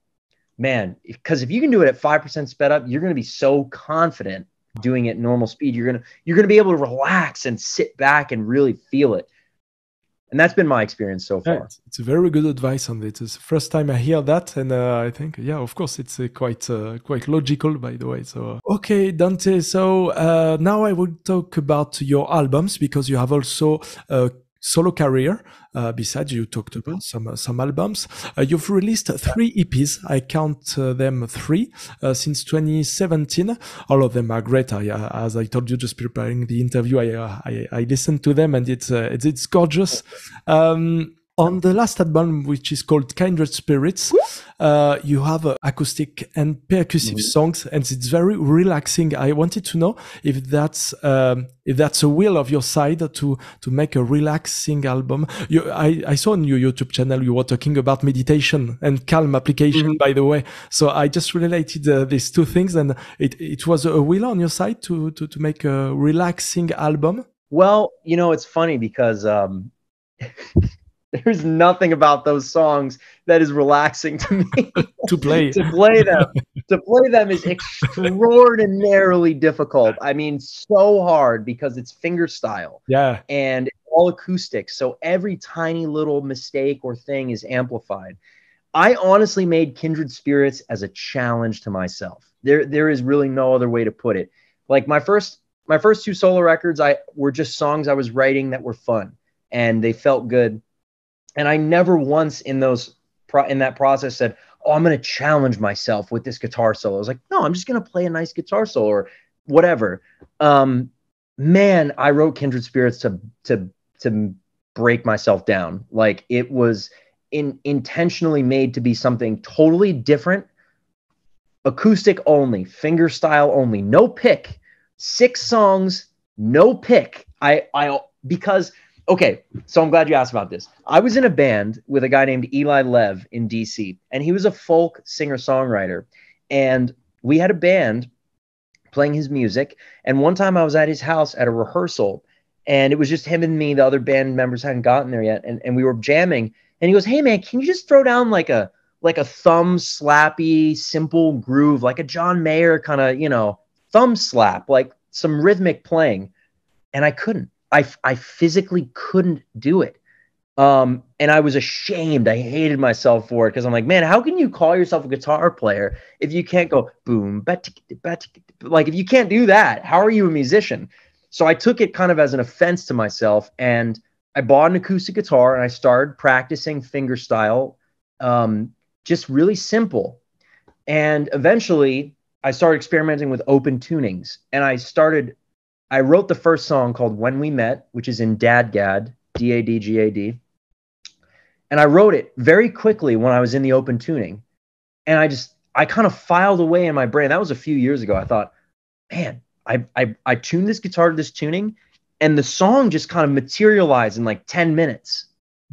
man, because if you can do it at 5% sped up, you're going to be so confident doing it normal speed. You're going to you're going to be able to relax and sit back and really feel it and that's been my experience so far. It's, a very good advice on it. It's the first time I hear that, and uh, I think, yeah, of course, it's uh, quite uh, quite logical, by the way. So, okay, Dante. So uh, now I will talk about your albums because you have also uh, solo career. Uh, besides, you talked about some uh, some albums. Uh, you've released three EPs. I count uh, them three uh, since 2017. All of them are great. I, uh, as I told you, just preparing the interview, I I, I, listened to them and it's it's, it's gorgeous. Um, on the last album, which is called Kindred Spirits, uh, you have uh, acoustic and percussive mm-hmm. songs, and it's very relaxing. I wanted to know if that's um, if that's a will of your side to to make a relaxing album. You, I, I saw on your YouTube channel you were talking about meditation and calm application. Mm-hmm. By the way, so I just related uh, these two things, and it it was a will on your side to to to make a relaxing album. Well, you know, it's funny because. Um, *laughs* there's nothing about those songs that is relaxing to me. *laughs* To play. To play them. To play them is extraordinarily difficult. I mean so hard because it's finger style. Yeah. And all acoustic. So every tiny little mistake or thing is amplified. I honestly made kindred spirits as a challenge to myself. There there is really no other way to put it. Like my first my first two solo records i were just songs i was writing that were fun. And they felt good and I never once in those in that process said, "Oh, I'm going to challenge myself with this guitar solo." I was like, "No, I'm just going to play a nice guitar solo or whatever." Um, man, I wrote Kindred Spirits to to to break myself down. Like it was in intentionally made to be something totally different, acoustic only, finger style only, no pick, six songs, no pick. I I because Okay, so I'm glad you asked about this. I was in a band with a guy named Eli Lev in DC, and he was a folk singer songwriter. And we had a band playing his music. And one time I was at his house at a rehearsal, and it was just him and me. The other band members hadn't gotten there yet, and, and we were jamming. And he goes, "Hey man, can you just throw down like a like a thumb slappy, simple groove, like a John Mayer kind of, you know, thumb slap, like some rhythmic playing?" And I couldn't. I, I physically couldn't do it. Um, and I was ashamed. I hated myself for it because I'm like, man, how can you call yourself a guitar player if you can't go boom, like if you can't do that, how are you a musician? So I took it kind of as an offense to myself, and I bought an acoustic guitar and I started practicing finger style, um, just really simple. And eventually, I started experimenting with open tunings, and I started I wrote the first song called When We Met, which is in DADGAD, D A D G A D. And I wrote it very quickly when I was in the open tuning. And I just, I kind of filed away in my brain. That was a few years ago. I thought, man, I, I, I tuned this guitar to this tuning and the song just kind of materialized in like 10 minutes.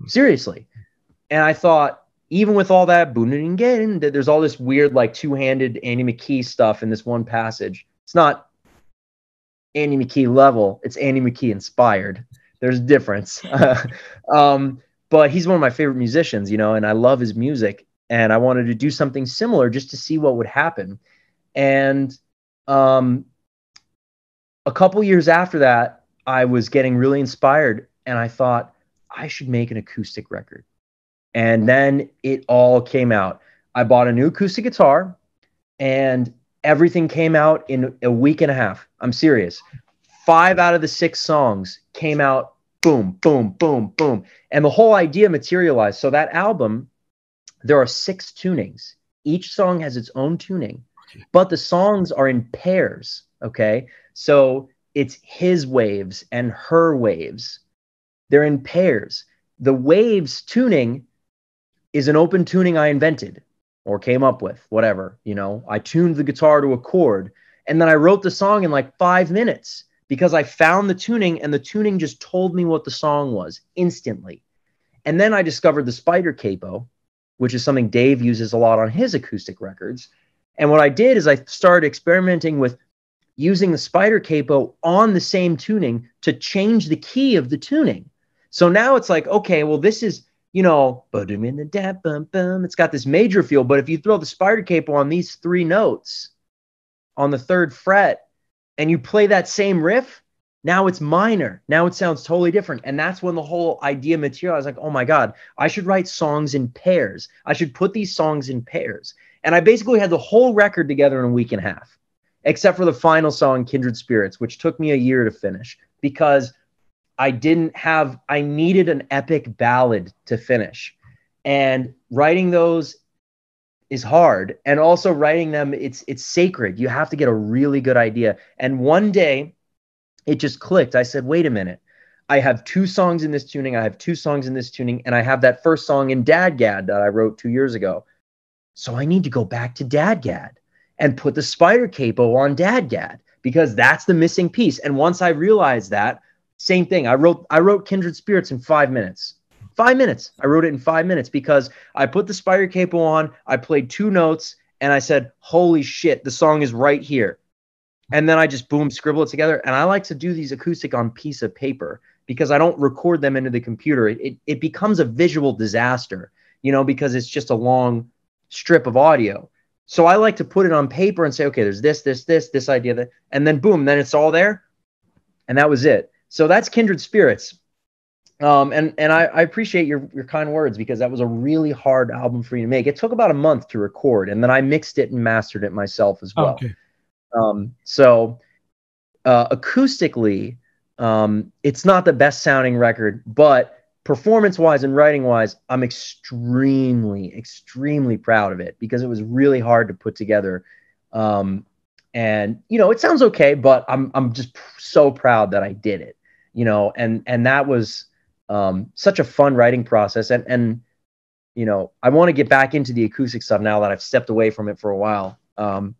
Seriously. And I thought, even with all that, booning and getting, there's all this weird, like two handed Andy McKee stuff in this one passage. It's not Andy McKee level. It's Andy McKee inspired. There's a difference. *laughs* um, but he's one of my favorite musicians, you know, and I love his music. And I wanted to do something similar just to see what would happen. And um, a couple years after that, I was getting really inspired, and I thought I should make an acoustic record. And then it all came out. I bought a new acoustic guitar, and everything came out in a week and a half. I'm serious. Five out of the six songs came out boom, boom, boom, boom. And the whole idea materialized. So that album, there are six tunings. Each song has its own tuning, but the songs are in pairs. Okay. So it's his waves and her waves. They're in pairs. The waves tuning is an open tuning I invented or came up with, whatever. You know, I tuned the guitar to a chord and then I wrote the song in like five minutes because I found the tuning and the tuning just told me what the song was instantly. And then I discovered the spider capo, which is something Dave uses a lot on his acoustic records. And what I did is I started experimenting with using the spider capo on the same tuning to change the key of the tuning. So now it's like, okay, well, this is you know, it's got this major feel. But if you throw the spider capo on these three notes on the third fret and you play that same riff, now it's minor. Now it sounds totally different. And that's when the whole idea materialized like, oh my God, I should write songs in pairs. I should put these songs in pairs. And I basically had the whole record together in a week and a half, except for the final song, Kindred Spirits, which took me a year to finish because I didn't have, I needed an epic ballad to finish. And writing those is hard. And also writing them, it's it's sacred. You have to get a really good idea. And one day it just clicked. I said, wait a minute. I have two songs in this tuning, I have two songs in this tuning, and I have that first song in DADGAD that I wrote two years ago. So I need to go back to DADGAD and put the spider capo on DADGAD because that's the missing piece. And once I realized that, same thing. I wrote I wrote Kindred Spirits in five minutes. Five minutes. I wrote it in five minutes because I put the spider capo on, I played two notes, and I said, Holy shit, the song is right here. And then I just boom, scribble it together. And I like to do these acoustic on piece of paper because I don't record them into the computer. It, it, it becomes a visual disaster, you know, because it's just a long strip of audio. So I like to put it on paper and say, okay, there's this, this, this, this idea, that, and then boom, then it's all there. And that was it. So that's Kindred Spirits. Um, and and I, I, appreciate your your kind words because that was a really hard album for you to make. It took about a month to record, and then I mixed it and mastered it myself as well. Okay. Um, so uh, acoustically, um, it's not the best sounding record, but performance wise and writing wise, I'm extremely, extremely proud of it because it was really hard to put together. Um, and you know, it sounds okay, but I'm I'm just so proud that I did it. You know, and and that was um, such a fun writing process. And and you know, I want to get back into the acoustic stuff now that I've stepped away from it for a while. Um,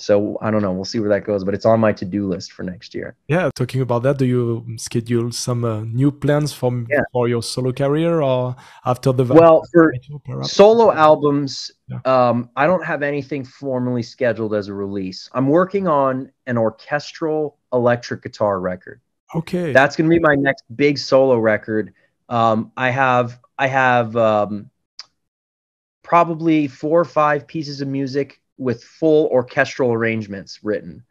so I don't know. We'll see where that goes, but it's on my to-do list for next year. Yeah, talking about that, do you schedule some uh, new plans for yeah. for your solo career or after the well for solo albums? Yeah. Um, I don't have anything formally scheduled as a release. I'm working on an orchestral electric guitar record. Okay, that's going to be my next big solo record. Um, I have I have um, probably four or five pieces of music with full orchestral arrangements written.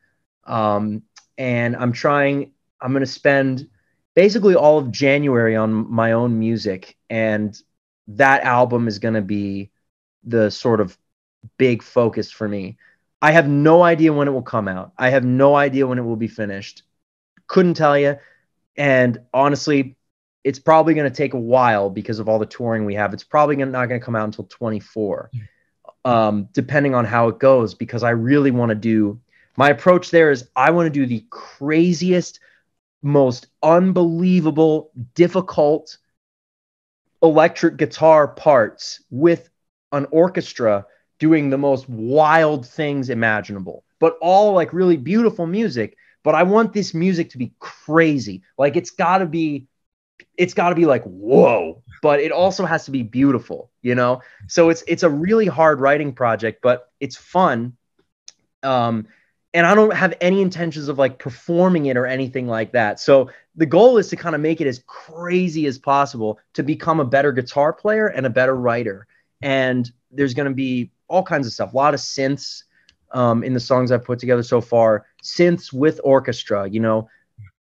Um, and I'm trying, I'm going to spend basically all of January on my own music. And that album is going to be the sort of big focus for me. I have no idea when it will come out. I have no idea when it will be finished. Couldn't tell you. And honestly, it's probably going to take a while because of all the touring we have. It's probably not going to come out until 24. Mm um, depending on how it goes, because I really want to do my approach there is I want to do the craziest, most unbelievable, difficult electric guitar parts with an orchestra doing the most wild things imaginable, but all like really beautiful music. But I want this music to be crazy. Like it's got to be it's got to be like whoa but it also has to be beautiful you know? So it's it's a really hard writing project but it's fun. Um and i don't have any intentions of like performing it or anything like that. So the goal is to kind of make it as crazy as possible to become a better guitar player and a better writer. And there's going to be all kinds of stuff a lot of synths um, in the songs i've put together so far synths with orchestra you know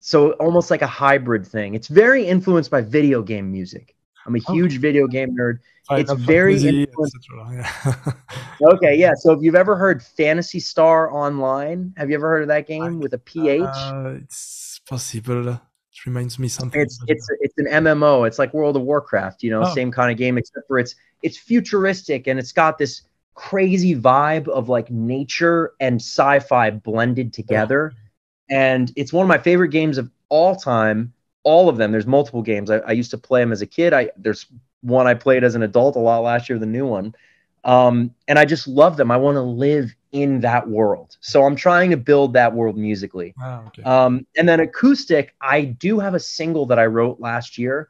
so almost like a hybrid thing. It's very influenced by video game music. I'm a huge okay. video game nerd. it's very influenced. *laughs* okay, yeah. So if you've ever heard Phantasy Star Online, have you ever heard of that game with a PH? Uh, it's possible. It reminds me something. It's it's it's an MMO. It's like World of Warcraft. You know, oh. same kind of game, except for it's it's futuristic and it's got this crazy vibe of like nature and sci-fi blended together. And it's one of my favorite games of all time. All of them. There's multiple games. I, I used to play them as a kid. I there's one I played as an adult a lot last year, the new one. Um, and I just love them. I want to live in that world. So I'm trying to build that world musically. Wow, okay. um, and then acoustic, I do have a single that I wrote last year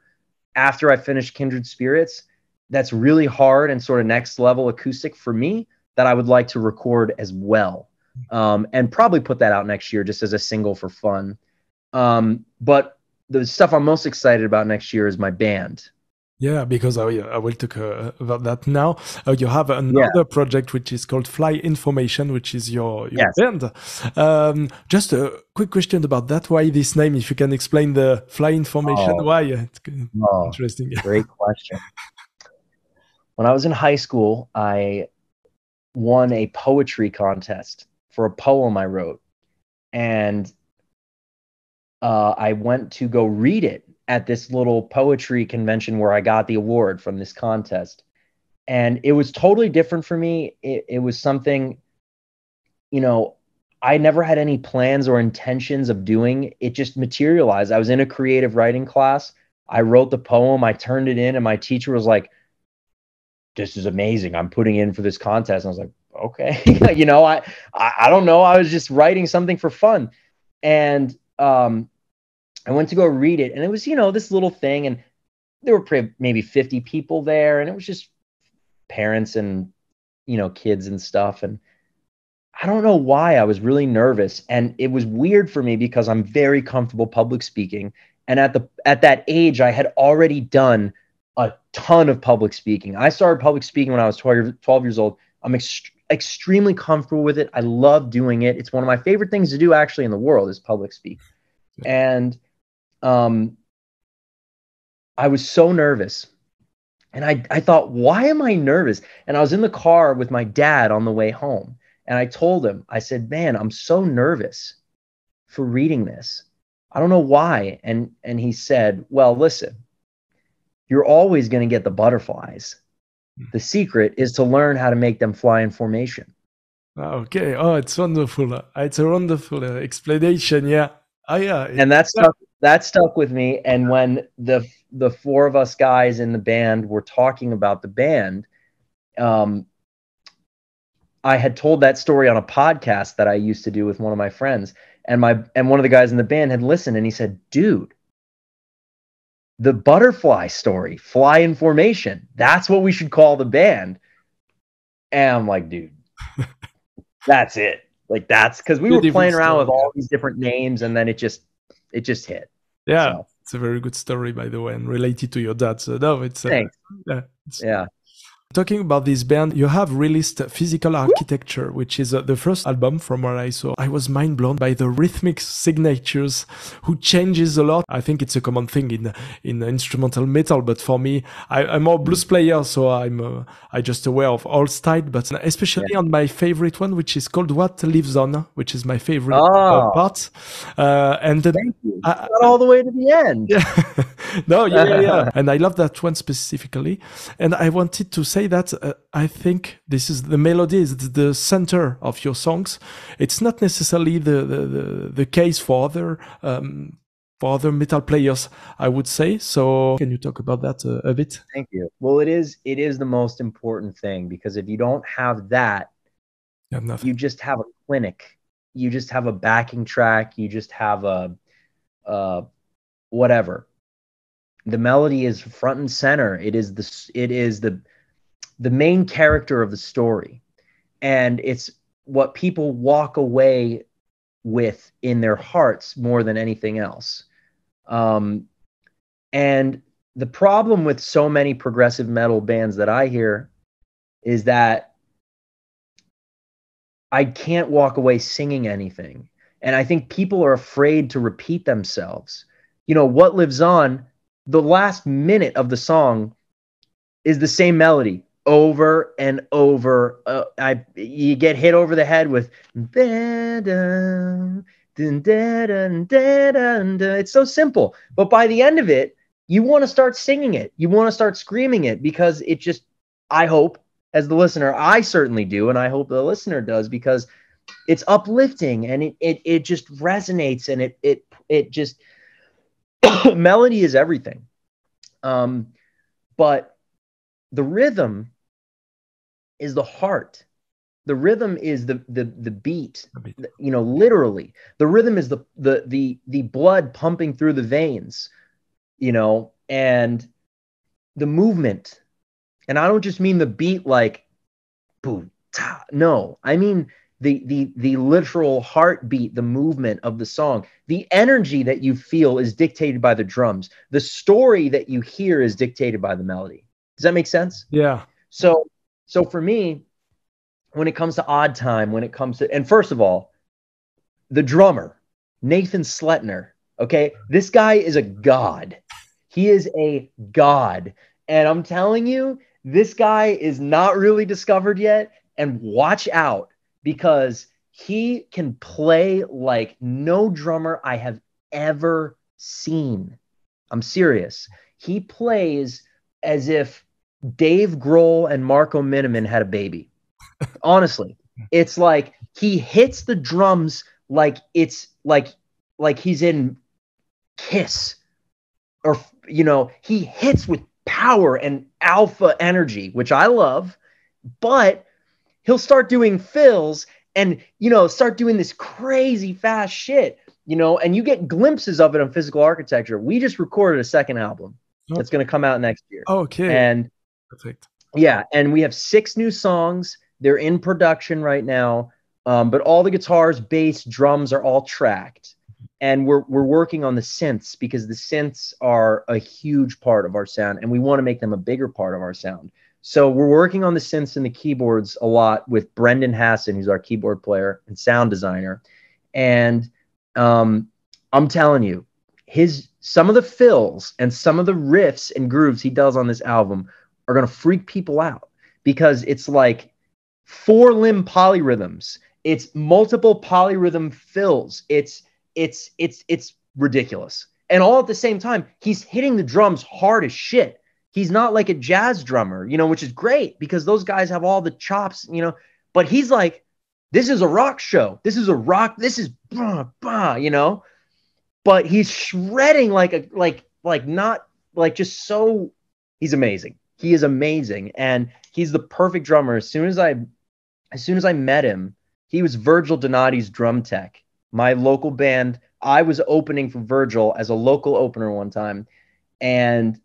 after I finished Kindred Spirits that's really hard and sort of next level acoustic for me that I would like to record as well um, and probably put that out next year just as a single for fun. Um, but the stuff I'm most excited about next year is my band. Yeah, because I, I will talk uh, about that now. Uh, you have another yeah. project which is called Fly In Formation, which is your, your yes. band. Um, just a quick question about that. Why this name? If you can explain the Fly In Formation, oh. why? It's oh, interesting. *laughs* Great question. When I was in high school, I won a poetry contest for a poem I wrote. And uh, I went to go read it at this little poetry convention where I got the award from this contest. And it was totally different for me. It, it was something, you know, I never had any plans or intentions of doing. It just materialized. I was in a creative writing class. I wrote the poem, I turned it in, and my teacher was like, This is amazing. I'm putting in for this contest. And I was like, okay. *laughs* you know, I, I I don't know. I was just writing something for fun. And um I went to go read it, and it was, you know, this little thing, and there were maybe 50 people there, and it was just parents and you know, kids and stuff. And I don't know why I was really nervous. And it was weird for me because I'm very comfortable public speaking. And at the at that age, I had already done a ton of public speaking. I started public speaking when I was 12, 12 years old. I'm ex- extremely comfortable with it. I love doing it. It's one of my favorite things to do actually in the world is public speak. And um, I was so nervous and I, I thought, why am I nervous? And I was in the car with my dad on the way home. And I told him, I said, man, I'm so nervous for reading this. I don't know why. And, and he said, well, listen, you're always going to get the butterflies. Hmm. The secret is to learn how to make them fly in formation. Okay. Oh, it's wonderful. It's a wonderful uh, explanation. Yeah. Oh, yeah. And that stuck, that stuck with me. And when the the four of us guys in the band were talking about the band, um, I had told that story on a podcast that I used to do with one of my friends, and my and one of the guys in the band had listened, and he said, "Dude, the butterfly story, fly in formation. That's what we should call the band." And I'm like, dude, *laughs* that's it. Like that's because we were playing around with all these different names, and then it just it just hit. Yeah. So. It's a very good story, by the way, and related to your dad. So no, it's uh, yeah, it's, yeah. Talking about this band, you have released Physical Architecture, which is uh, the first album from what I saw. I was mind blown by the rhythmic signatures, who changes a lot. I think it's a common thing in in instrumental metal, but for me, I, am more blues player, so I'm uh, I just aware of all style, but especially yeah. on my favorite one, which is called What Lives On, which is my favorite uh, oh. part. Uh, and the, Thank you. I, all the way to the end. Yeah. *laughs* no, yeah, yeah, *laughs* and I love that one specifically, and I wanted to say that uh, I think this is the melody is the center of your songs. It's not necessarily the the, the, the case for other um, for other metal players, I would say. So, can you talk about that a, a bit? Thank you. Well, it is it is the most important thing because if you don't have that, you, have you just have a clinic. You just have a backing track. You just have a, uh, whatever. The melody is front and center. It is the it is the the main character of the story. And it's what people walk away with in their hearts more than anything else. Um, and the problem with so many progressive metal bands that I hear is that I can't walk away singing anything. And I think people are afraid to repeat themselves. You know, what lives on, the last minute of the song is the same melody over and over. Uh, I you get hit over the head with it's so simple, but by the end of it, you want to start singing it. You want to start screaming it because it just. I hope, as the listener, I certainly do, and I hope the listener does because it's uplifting and it it it just resonates and it it it just *coughs* melody is everything. Um, but the rhythm is the heart. The rhythm is the the the beat. You know, literally, the rhythm is the the the the blood pumping through the veins. You know, and the movement. And I don't just mean the beat like boom ta. No, I mean the the the literal heartbeat, the movement of the song, the energy that you feel is dictated by the drums. The story that you hear is dictated by the melody. Does that make sense? Yeah. So so for me, when it comes to odd time, when it comes to, and first of all, the drummer, Nathan Sletner, okay, this guy is a god. He is a god. And I'm telling you, this guy is not really discovered yet. And watch out because he can play like no drummer I have ever seen. I'm serious. He plays as if Dave Grohl and Marco Minnemann had a baby. *laughs* Honestly, It's like he hits the drums like it's like like he's in Kiss or you know, he hits with power and alpha energy, which I love, but he'll start doing fills and you know, start doing this crazy fast shit, you know, and you get glimpses of it on physical architecture. We just recorded a second album oh. that's going to come out next year. Oh, okay. And perfect. Yeah, and we have six new songs. They're in production right now. Um, but all the guitars, bass, drums are all tracked. And we're we're working on the synths because the synths are a huge part of our sound, and we want to make them a bigger part of our sound. So we're working on the synths and the keyboards a lot with Brendan Hassan, who's our keyboard player and sound designer. And um, I'm telling you, his some of the fills and some of the riffs and grooves he does on this album are gonna freak people out because it's like four limb polyrhythms it's multiple polyrhythm fills. It's it's it's it's ridiculous. And all at the same time, he's hitting the drums hard as shit. He's not like a jazz drummer, you know, which is great because those guys have all the chops, you know. But he's like, this is a rock show. This is a rock. This is bah, bah, you know. But he's shredding like a like like not like just so. He's amazing. He is amazing, and he's the perfect drummer. As soon as I, as soon as I met him, he was Virgil Donati's drum tech. My local band, I was opening for Virgil as a local opener one time, and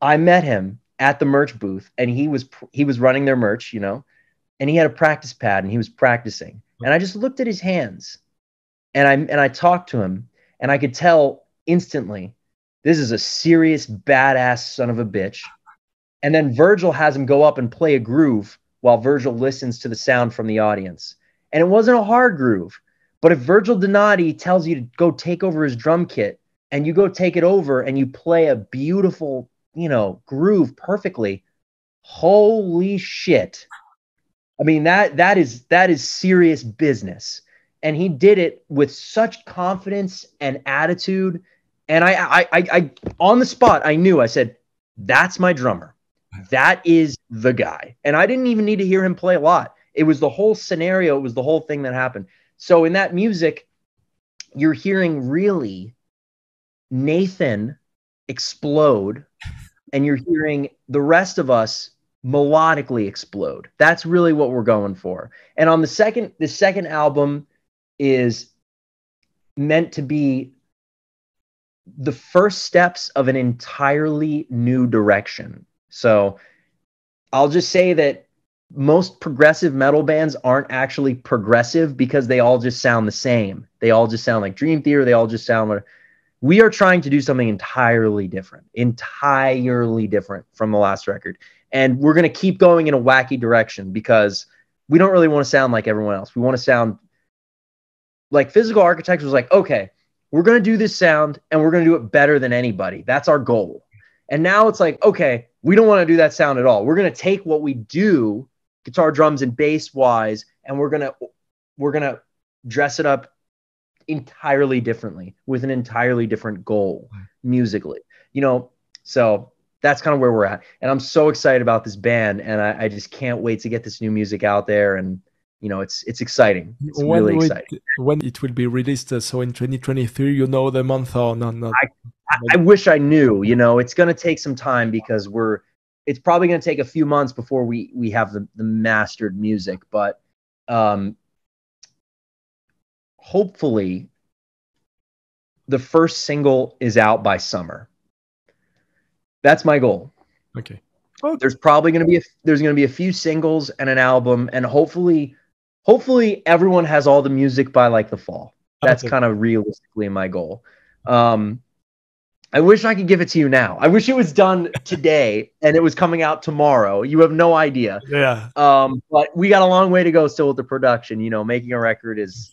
I met him at the merch booth, and he was he was running their merch, you know, and he had a practice pad and he was practicing, and I just looked at his hands, and I and I talked to him, and I could tell instantly, this is a serious badass son of a bitch. And then Virgil has him go up and play a groove while Virgil listens to the sound from the audience. And it wasn't a hard groove. But if Virgil Donati tells you to go take over his drum kit and you go take it over and you play a beautiful, you know, groove perfectly, holy shit. I mean that that is that is serious business. And he did it with such confidence and attitude. And I I I, I on the spot I knew I said, that's my drummer. That is the guy. And I didn't even need to hear him play a lot. It was the whole scenario, it was the whole thing that happened. So in that music, you're hearing really Nathan explode, and you're hearing the rest of us melodically explode. That's really what we're going for. And on the second, the second album is meant to be the first steps of an entirely new direction. So I'll just say that most progressive metal bands aren't actually progressive because they all just sound the same. They all just sound like Dream Theater. They all just sound like we are trying to do something entirely different, entirely different from the last record. And we're going to keep going in a wacky direction because we don't really want to sound like everyone else. We want to sound like physical architects was like, okay, we're going to do this sound and we're going to do it better than anybody. That's our goal. And now it's like, okay, we don't want to do that sound at all. We're going to take what we do guitar, drums, and bass wise, and we're gonna we're gonna dress it up entirely differently with an entirely different goal musically. You know, so that's kind of where we're at. And I'm so excited about this band, and I, I just can't wait to get this new music out there. And you know, it's it's exciting. It's when really exciting. when it will be released? Uh, so in 2023, you know the month or not? not I, I, I wish I knew. You know, it's going to take some time because we're it's probably going to take a few months before we we have the, the mastered music but um hopefully the first single is out by summer that's my goal okay oh. there's probably going to be a, there's going to be a few singles and an album and hopefully hopefully everyone has all the music by like the fall that's okay. kind of realistically my goal um I wish I could give it to you now. I wish it was done *laughs* today and it was coming out tomorrow. You have no idea. Yeah. Um, but we got a long way to go still with the production. You know, making a record is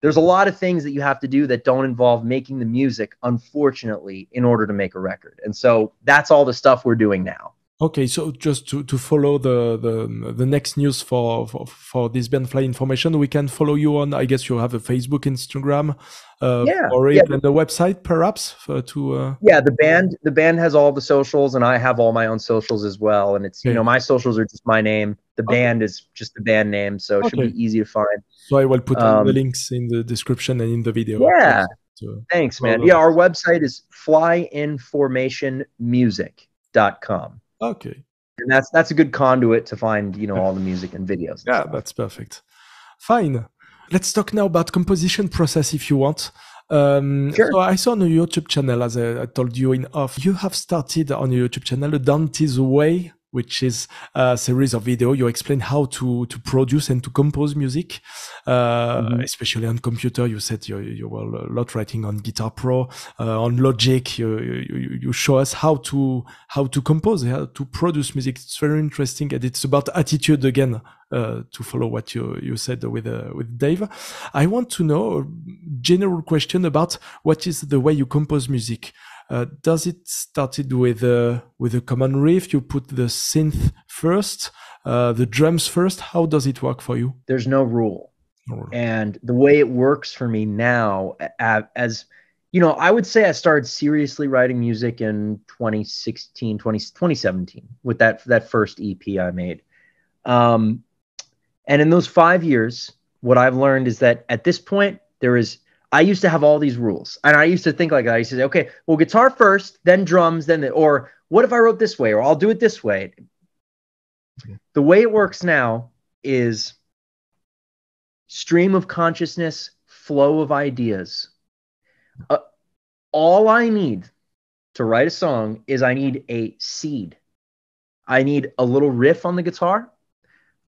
there's a lot of things that you have to do that don't involve making the music, unfortunately, in order to make a record. And so that's all the stuff we're doing now. Okay, so just to, to follow the, the the next news for, for for this band Fly In Formation, we can follow you on. I guess you have a Facebook, Instagram, uh, Yeah, or yeah. even a website, perhaps, for, to. Uh, Yeah, the band the band has all the socials, and I have all my own socials as well. And it's you know my socials are just my name. The Okay. band is just the band name, so it should be easy to find. so I will put all the Um, links in the description and in the video. Yeah. Thanks, man. Yeah, our website is flyinformationmusic.com. okay. And that's that's a good conduit to find, you know, all the music and videos. and Yeah, stuff. that's perfect. Fine. Let's talk now about composition process if you want. Um, Sure. So I saw on your YouTube channel, as I, I told you in off, you have started on your YouTube channel Dante's Way, which is a series of video. You explain how to to produce and to compose music, uh, Mhm. especially on computer. You said you, you were a lot writing on Guitar Pro, uh, on Logic. You, you, you show us how to how to compose, how to produce music. It's very interesting, and it's about attitude again. Uh, to follow what you you said with uh, with Dave, I want to know a general question about what is the way you compose music. Uh, does it started with a with a common riff? You put the synth first, uh, the drums first. How does it work for you? There's no rule. Or- And the way it works for me now, as you know, I would say I started seriously writing music in 2016, 20, 2017 with that that first EP I made. Um, and in those five years, what I've learned is that at this point, there is. I used to have all these rules, and I used to think like that. I used to say, okay, well, guitar first, then drums, then the, or what if I wrote this way, or I'll do it this way. The way it works now is stream of consciousness, flow of ideas. Uh, all I need to write a song is I need a seed. I need a little riff on the guitar.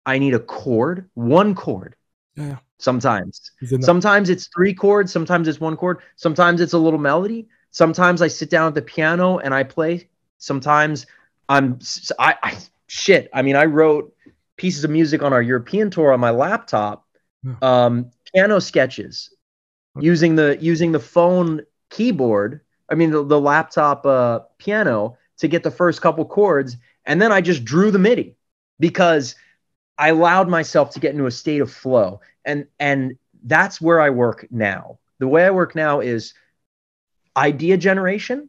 I need a chord, one chord yeah, sometimes. Sometimes it's three chords, sometimes it's one chord, sometimes it's a little melody. Sometimes I sit down at the piano and I play. Sometimes I'm I, I shit. I mean, I wrote pieces of music on our European tour on my laptop, Yeah. um, piano sketches Okay. using the using the phone keyboard. I mean, the, the laptop uh, piano to get the first couple chords, and then I just drew the MIDI because I allowed myself to get into a state of flow, and and that's where I work now. The way I work now is idea generation,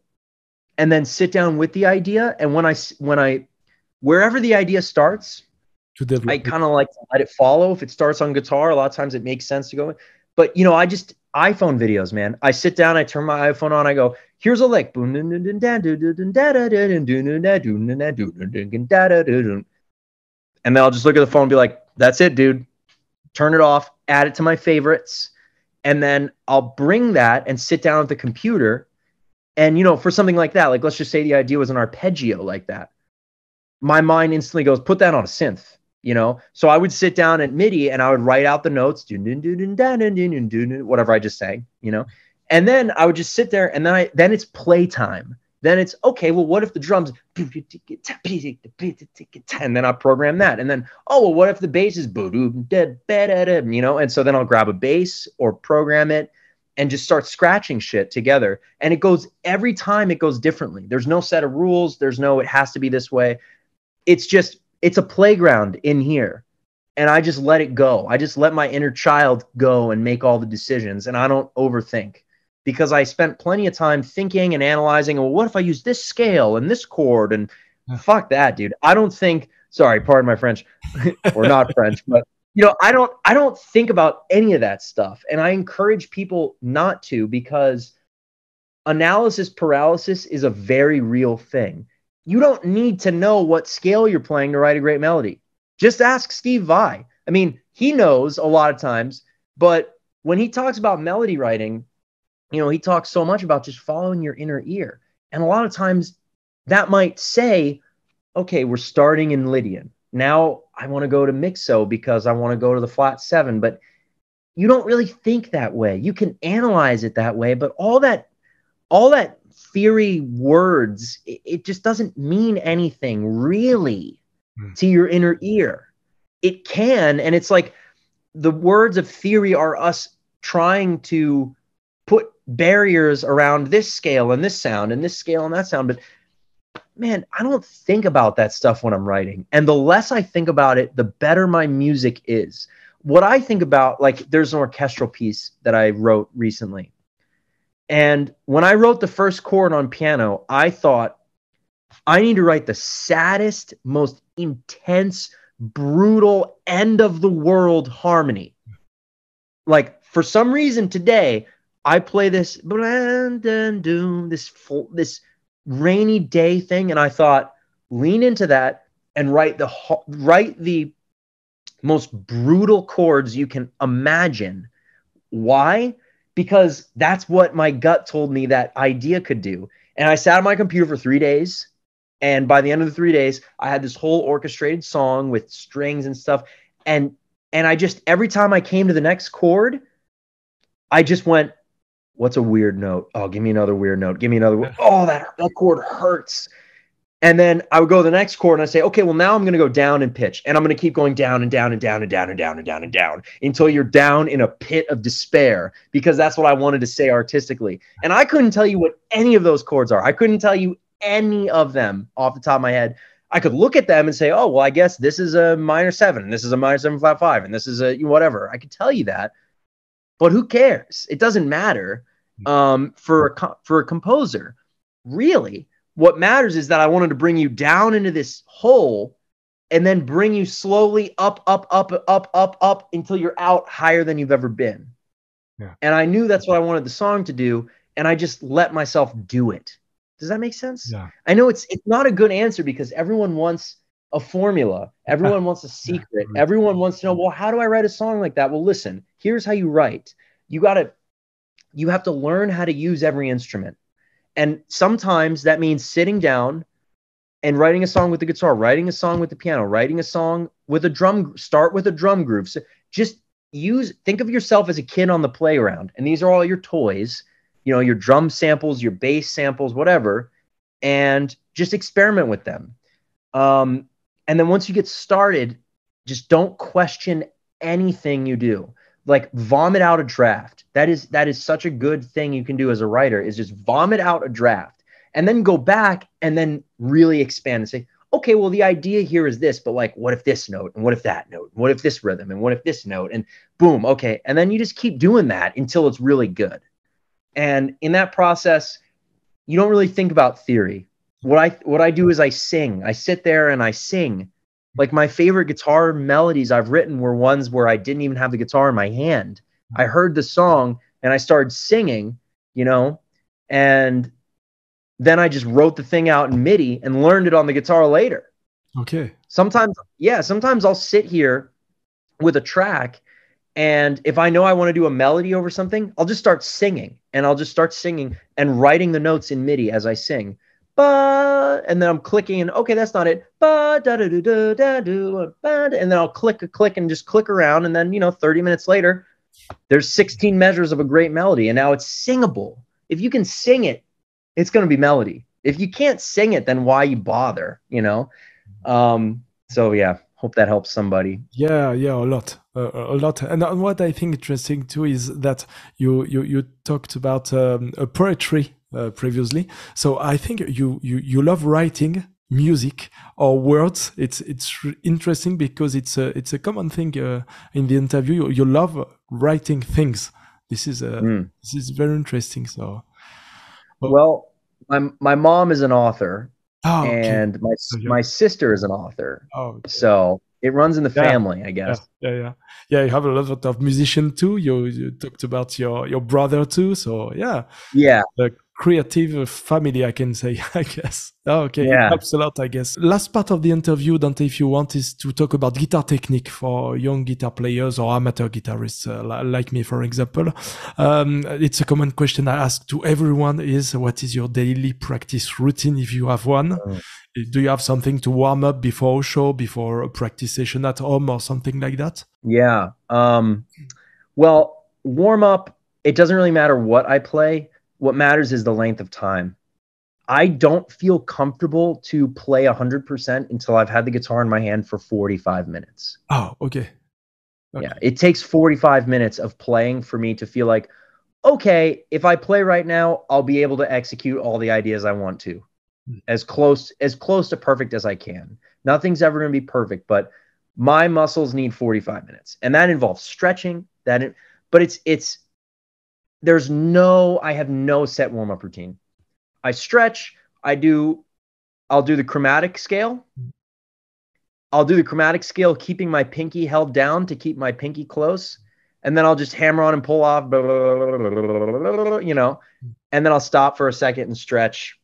and then sit down with the idea, and when I when I wherever the idea starts, to develop I kind of like to let it follow. If it starts on guitar, a lot of times it makes sense to go. in. But you know, I just iPhone videos, man. I sit down, I turn my iPhone on, I go, here's a lick and then I'll just look at the phone and be like, that's it, dude. Turn it off, add it to my favorites. And then I'll bring that and sit down at the computer. And, you know, for something like that, like let's just say the idea was an arpeggio like that. My mind instantly goes, put that on a synth, you know? So I would sit down at MIDI and I would write out the notes, whatever I just sang, you know? And then I would just sit there and then I, then it's playtime. Then it's okay, well, what if the drums and then I program that. And then, oh well, what if the bass is you know? And so then I'll grab a bass or program it and just start scratching shit together. And it goes every time it goes differently. There's no set of rules. There's no it has to be this way it's just it's a playground in here and i just let it go i just let my inner child go and make all the decisions and i don't overthink because i spent plenty of time thinking and analyzing well what if i use this scale and this chord and fuck that dude i don't think sorry pardon my french *laughs* or not french but you know i don't i don't think about any of that stuff and i encourage people not to because analysis paralysis is a very real thing you don't need to know what scale you're playing to write a great melody. Just ask Steve Vai. I mean, he knows a lot of times, but when he talks about melody writing, you know, he talks so much about just following your inner ear. And a lot of times that might say, okay, we're starting in Lydian. Now I want to go to Mixo because I want to go to the flat seven, but you don't really think that way. You can analyze it that way, but all that all that theory words it, it just doesn't mean anything really Hmm. to your inner ear it can and it's like the words of theory are us trying to barriers around this scale and this sound and this scale and that sound but man, I don't think about that stuff when I'm writing. And the less I think about it, the better my music is. What I think about, like, there's an orchestral piece that I wrote recently. And when I wrote the first chord on piano, I thought, I need to write the saddest, most intense, brutal, end of the world harmony. Like, for some reason today, I play this this full, this rainy day thing, and I thought, lean into that and write the write the most brutal chords you can imagine. Why? Because that's what my gut told me that idea could do. And I sat on my computer for three days. And by the end of the three days, I had this whole orchestrated song with strings and stuff. And and I just every time I came to the next chord, I just went, what's a weird note? Oh, give me another weird note. Give me another. Oh, that that chord hurts. And then I would go to the next chord and I say, okay, well now I'm going to go down in pitch, and I'm going to keep going down and down and down and down and down and down and down until you're down in a pit of despair because that's what I wanted to say artistically. And I couldn't tell you what any of those chords are. I couldn't tell you any of them off the top of my head. I could look at them and say, oh, well, I guess this is a minor seven, and this is a minor seven flat five, and this is a whatever. I could tell you that, but who cares? It doesn't matter um, for a for a composer. Really, what matters is that I wanted to bring you down into this hole and then bring you slowly up, up, up, up, up, up until you're out higher than you've ever been. Yeah. And I knew that's what I wanted the song to do, and I just let myself do it. Does that make sense? Yeah. I know it's it's not a good answer because everyone wants a formula. Everyone wants a secret. Everyone wants to know, well, how do I write a song like that? Well, listen, here's how you write. You got to you have to learn how to use every instrument. And sometimes that means sitting down and writing a song with the guitar, writing a song with the piano, writing a song with a drum, start with a drum groove. So just use, think of yourself as a kid on the playground. And these are all your toys, you know, your drum samples, your bass samples, whatever, and just experiment with them. Um, and then once you get started, just don't question anything you do like vomit out a draft. That is that is such a good thing you can do as a writer is just vomit out a draft and then go back and then really expand and say, okay, well the idea here is this, but like what if this note and what if that note? And what if this rhythm and what if this note? And boom, okay. And then you just keep doing that until it's really good. And in that process, you don't really think about theory. What I what I do is I sing. I sit there and I sing like my favorite guitar melodies I've written were ones where I didn't even have the guitar in my hand. I mm-hmm. heard the song and I started singing, you know, and then I just wrote the thing out in MIDI and learned it on the guitar later. Okay. Sometimes, yeah, sometimes I'll sit here with a track and if I know I want to do a melody over something, I'll just start singing and I'll just start singing and writing the notes in MIDI as I sing and then I'm clicking and okay, that's not it. Da da da and then I'll click a click and just click around, and then you know, 30 minutes later, there's 16 measures of a great melody, and now it's singable. If you can sing it, it's going to be melody. If you can't sing it, then why you bother? You know. Um, so yeah, hope that helps somebody. Yeah, yeah, a lot, uh, a lot. And what I think interesting too is that you you you talked about um, a poetry uh, previously. So I think you you you love writing music or words. It's it's interesting because it's a it's a common thing uh, in the interview. You, you, love writing things. This is a mm. this is very interesting. So well, well my my mom is an author. Oh, okay. and my my sister is an author. Oh, okay. so it runs in the yeah. family, I guess. Yeah, yeah, yeah, yeah. You have a lot of musician too. You you talked about your your brother too. So yeah, yeah creative family, I can say, *laughs* I guess. Oh, okay, yeah. it helps a lot, I guess. Last part of the interview, Dante, if you want, is to talk about guitar technique for young guitar players or amateur guitarists uh, like me, for example. Um, it's a common question I ask to everyone is what is your daily practice routine if you have one? Mm. Do you have something to warm up before a show, before a practice session at home or something like that? Yeah. Um, well, warm up, it doesn't really matter what I play what matters is the length of time. I don't feel comfortable to play 100% until I've had the guitar in my hand for 45 minutes. Oh, okay. okay. Yeah, it takes 45 minutes of playing for me to feel like, okay, if I play right now, I'll be able to execute all the ideas I want to. mm. as close as close to perfect as I can. Nothing's ever going to be perfect, but my muscles need 45 minutes, and that involves stretching. That, but it's it's there's no I have no set warm up routine. I stretch. I do. I'll do the chromatic scale. I'll do the chromatic scale, keeping my pinky held down to keep my pinky close and then I'll just hammer on and pull off, you know, and then I'll stop for a second and stretch,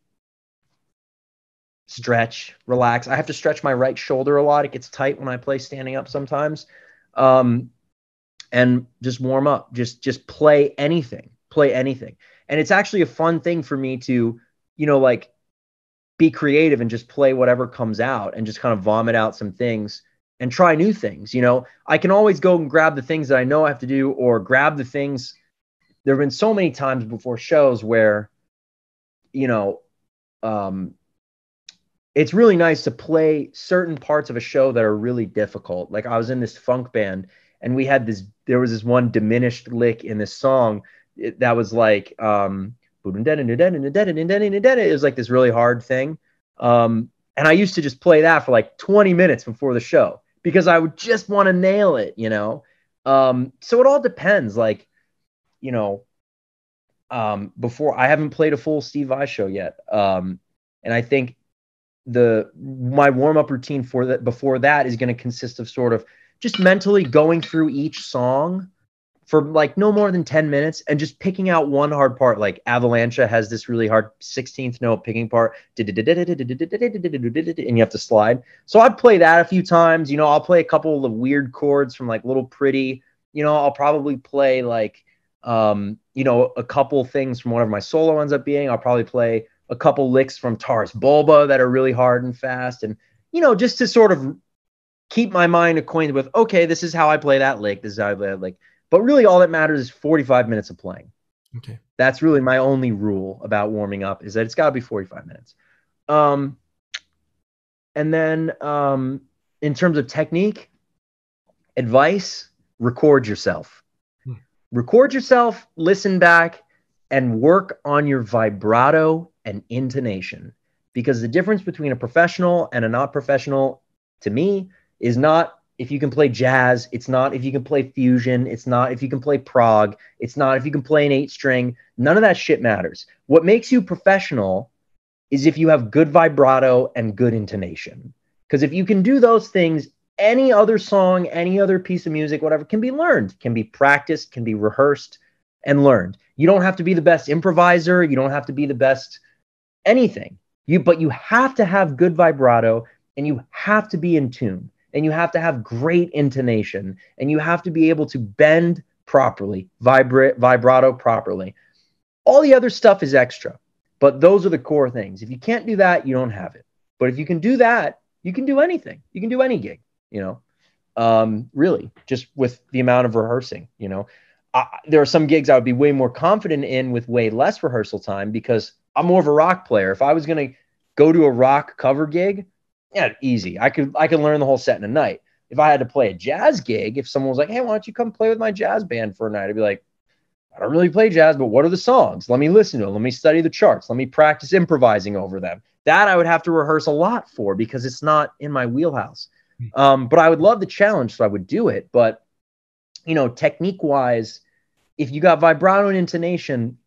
stretch, relax. I have to stretch my right shoulder a lot. It gets tight when I play standing up sometimes, um, and just warm up. Just just play anything, play anything, and it's actually a fun thing for me to, you know, like be creative and just play whatever comes out and just kind of vomit out some things and try new things. You know, I can always go and grab the things that I know I have to do or grab the things. There have been so many times before shows where, you know, um, it's really nice to play certain parts of a show that are really difficult. Like I was in this funk band and we had this, there was this one diminished lick in this song that was like, um, it was like this really hard thing. Um, and I used to just play that for like 20 minutes before the show because I would just want to nail it, you know. Um, so it all depends. Like, you know, um, before I haven't played a full Steve Vai show yet, um, and I think the my warm up routine for that before that is going to consist of sort of just mentally going through each song for like no more than 10 minutes and just picking out one hard part. Like Avalancha has this really hard 16th note picking part, and you have to slide. So I'd play that a few times. You know, I'll play a couple of weird chords from like Little Pretty. You know, I'll probably play like, um, you know, a couple things from whatever my solo ends up being. I'll probably play a couple licks from Taurus Bulba that are really hard and fast. And, you know, just to sort of keep my mind acquainted with, okay, this is how I play that lick. This is how I play that lick but really, all that matters is 45 minutes of playing. Okay. That's really my only rule about warming up is that it's got to be 45 minutes. Um, and then um, in terms of technique, advice, record yourself. Hmm. Record yourself, listen back, and work on your vibrato and intonation. Because the difference between a professional and a not professional, to me, is not if you can play jazz. It's not if you can play fusion. It's not if you can play prog. It's not if you can play an eight string. None of that shit matters. What makes you professional is if you have good vibrato and good intonation. Because if you can do those things, any other song, any other piece of music, whatever, can be learned, can be practiced, can be rehearsed and learned. You don't have to be the best improviser. You don't have to be the best anything. You, but you have to have good vibrato and you have to be in tune and you have to have great intonation and you have to be able to bend properly, vibrate, vibrato properly. All the other stuff is extra, but those are the core things. If you can't do that, you don't have it. But if you can do that, you can do anything. You can do any gig, you know, um, really, just with the amount of rehearsing, you know. I, there are some gigs I would be way more confident in with way less rehearsal time because I'm more of a rock player. If I was going to go to a rock cover gig, yeah, easy. I could I could learn the whole set in a night. If I had to play a jazz gig, if someone was like, "Hey, why don't you come play with my jazz band for a night?" I'd be like, "I don't really play jazz, but what are the songs? Let me listen to them. Let me study the charts. Let me practice improvising over them." That I would have to rehearse a lot for because it's not in my wheelhouse. Hmm. Um, but I would love the challenge, so I would do it. But you know, technique wise, if you got vibrato and intonation,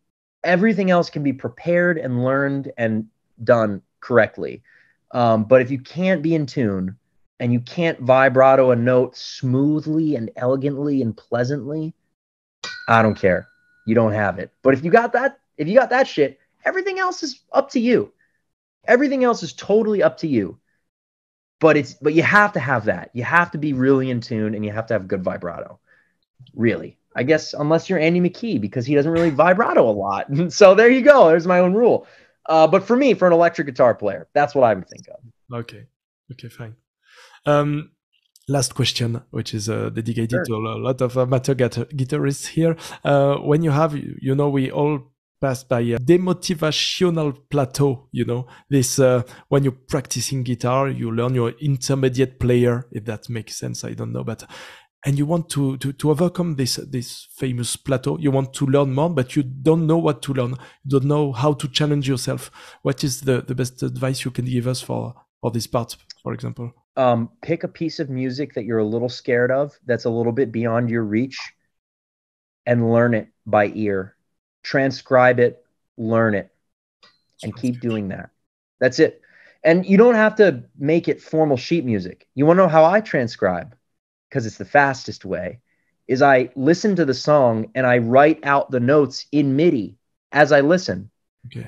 everything else can be prepared and learned and done correctly. Um, but if you can't be in tune and you can't vibrato a note smoothly and elegantly and pleasantly, I don't care. You don't have it. But if you got that, if you got that shit, everything else is up to you. Everything else is totally up to you. But it's but you have to have that. You have to be really in tune and you have to have good vibrato. Really. I guess unless you're Andy McKee because he doesn't really vibrato a lot. *laughs* so there you go. There's my own rule. Uh, but for me, for an electric guitar player, that's what I would think of. Okay. Okay, fine. Um, last question, which is uh, dedicated sure. to a lot of amateur guitarists here. Uh, when you have, you know, we all pass by a demotivational plateau, you know, this, uh, when you're practicing guitar, you learn your intermediate player, if that makes sense. I don't know, but and you want to, to to overcome this this famous plateau. You want to learn more but you don't know what to learn. You don't know how to challenge yourself. What is the the best advice you can give us for for this part for example? Um, pick a piece of music that you're a little scared of that's a little bit beyond your reach and learn it by ear. Transcribe it learn it and keep doing that. That's it. And you don't have to make it formal sheet music. You want to know how i transcribe because it's the fastest way, is I listen to the song and I write out the notes in MIDI as I listen. Okay.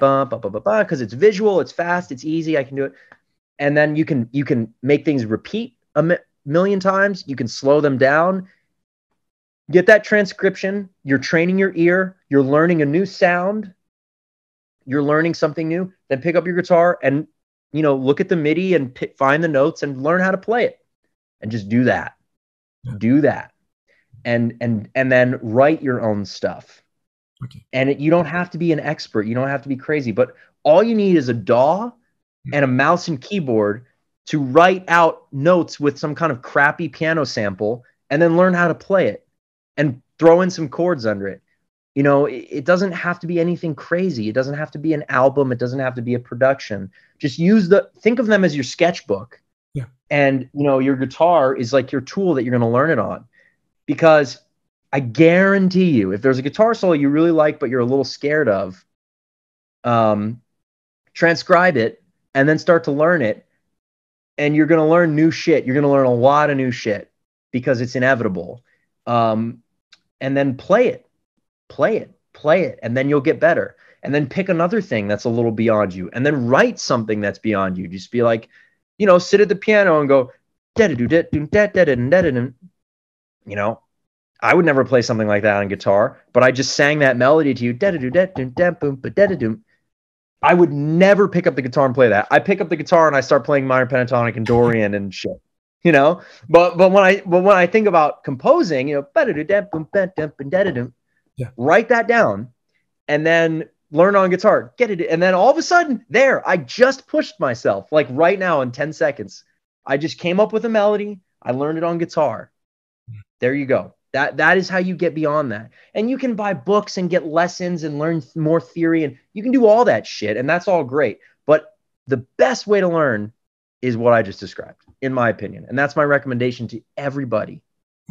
Because it's visual, it's fast, it's easy. I can do it, and then you can you can make things repeat a mi- million times. You can slow them down. Get that transcription. You're training your ear. You're learning a new sound. You're learning something new. Then pick up your guitar and you know look at the MIDI and pick, find the notes and learn how to play it, and just do that. Do that. And and and then write your own stuff. Okay. and it, you don't have to be an expert. You don't have to be crazy. But all you need is a daw mm-hmm. and a mouse and keyboard to write out notes with some kind of crappy piano sample and then learn how to play it and throw in some chords under it. You know it, it doesn't have to be anything crazy. It doesn't have to be an album. It doesn't have to be a production. Just use the think of them as your sketchbook. And you know, your guitar is like your tool that you're going to learn it on. Because I guarantee you, if there's a guitar solo you really like but you're a little scared of, um, transcribe it and then start to learn it. And you're going to learn new shit. You're going to learn a lot of new shit because it's inevitable. Um, and then play it, play it, play it, and then you'll get better. And then pick another thing that's a little beyond you, and then write something that's beyond you. Just be like, you know, sit at the piano and go, you know, I would never play something like that on guitar, but I just sang that melody to you. I would never pick up the guitar and play that. I pick up the guitar and I start playing minor pentatonic and Dorian and shit. You know, but but when I but when I think about composing, you know, yeah. write that down, and then learn on guitar, get it. And then all of a sudden, there, I just pushed myself like right now in 10 seconds. I just came up with a melody. I learned it on guitar. There you go. That that is how you get beyond that. And you can buy books and get lessons and learn more theory and you can do all that shit and that's all great. But the best way to learn is what I just described in my opinion. And that's my recommendation to everybody.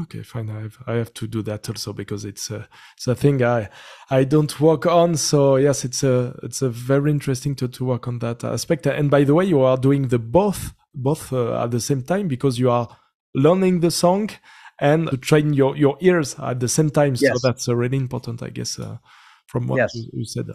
Okay, fine. I have, I have to do that also because it's a it's a thing I I don't work on. So yes, it's a it's a very interesting to to work on that aspect. And by the way, you are doing the both both uh, at the same time because you are learning the song and to train your your ears at the same time. Yes. So that's uh, really important, I guess. Uh, from what yes. you, you, said.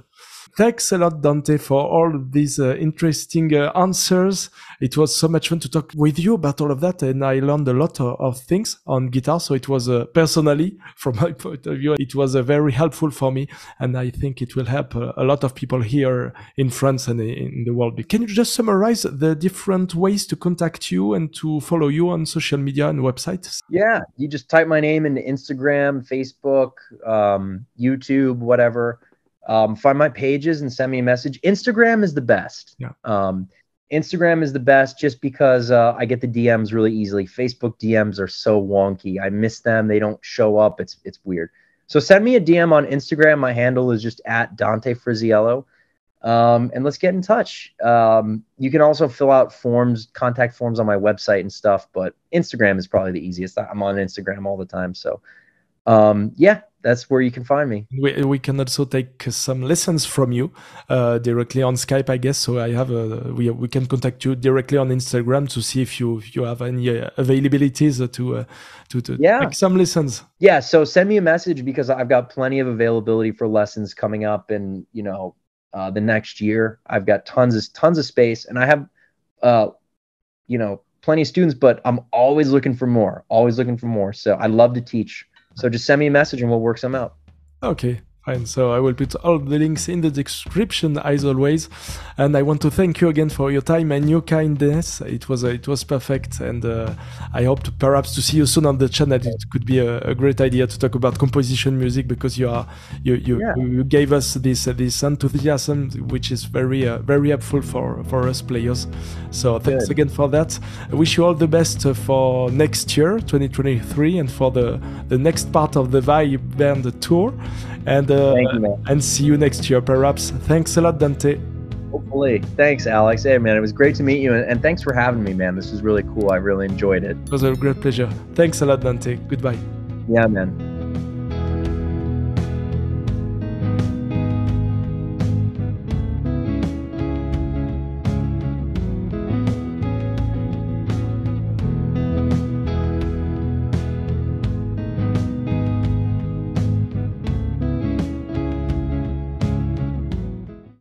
Thanks a lot, Dante, for all these uh, interesting uh, answers. It was so much fun to talk with you about all of that, and I learned a lot of, of things on guitar. So it was uh, personally, *laughs* from my point of view, it was uh, very helpful for me, and I think it will help uh, a lot of people here in France and in the world. Can you just summarize the different ways to contact you and to follow you on social media and websites? Yeah, you just type my name into Instagram, Facebook, um, YouTube, whatever um, find my pages and send me a message. Instagram is the best. Yeah. Um, Instagram is the best just because uh, I get the DMs really easily. Facebook DMs are so wonky. I miss them. They don't show up. It's it's weird. So send me a DM on Instagram. My handle is just at Dante Frisiello. Um, and let's get in touch. Um, you can also fill out forms, contact forms on my website and stuff, but Instagram is probably the easiest. I'm on Instagram all the time. So um, yeah, that's where you can find me. We, we can also take some lessons from you uh, directly on Skype, I guess. So I have a, we, we can contact you directly on Instagram to see if you if you have any uh, availabilities to uh, to, to yeah. take some lessons. Yeah, so send me a message because I've got plenty of availability for lessons coming up in you know uh, the next year. I've got tons of tons of space, and I have uh, you know plenty of students, but I'm always looking for more. Always looking for more. So I love to teach so just send me a message and we'll work some out. Okay, Fine. So I will put all the links in the description as always. And I want to thank you again for your time and your kindness. It was uh, it was perfect, and uh, I hope to perhaps to see you soon on the channel. It could be a, a great idea to talk about composition music because you are you you, yeah. you gave us this uh, this enthusiasm, which is very uh, very helpful for for us players. So thanks Good. again for that. I wish you all the best uh, for next year, 2023, and for the the next part of the Vai Band tour and uh, you, and see you next year, perhaps. Thanks a lot, Dante. Hopefully. Thanks, Alex. Hey, man, it was great to meet you, and, and thanks for having me, man. This was really cool. I really enjoyed it. It was a great pleasure. Thanks a lot, Dante. Goodbye. Yeah, man.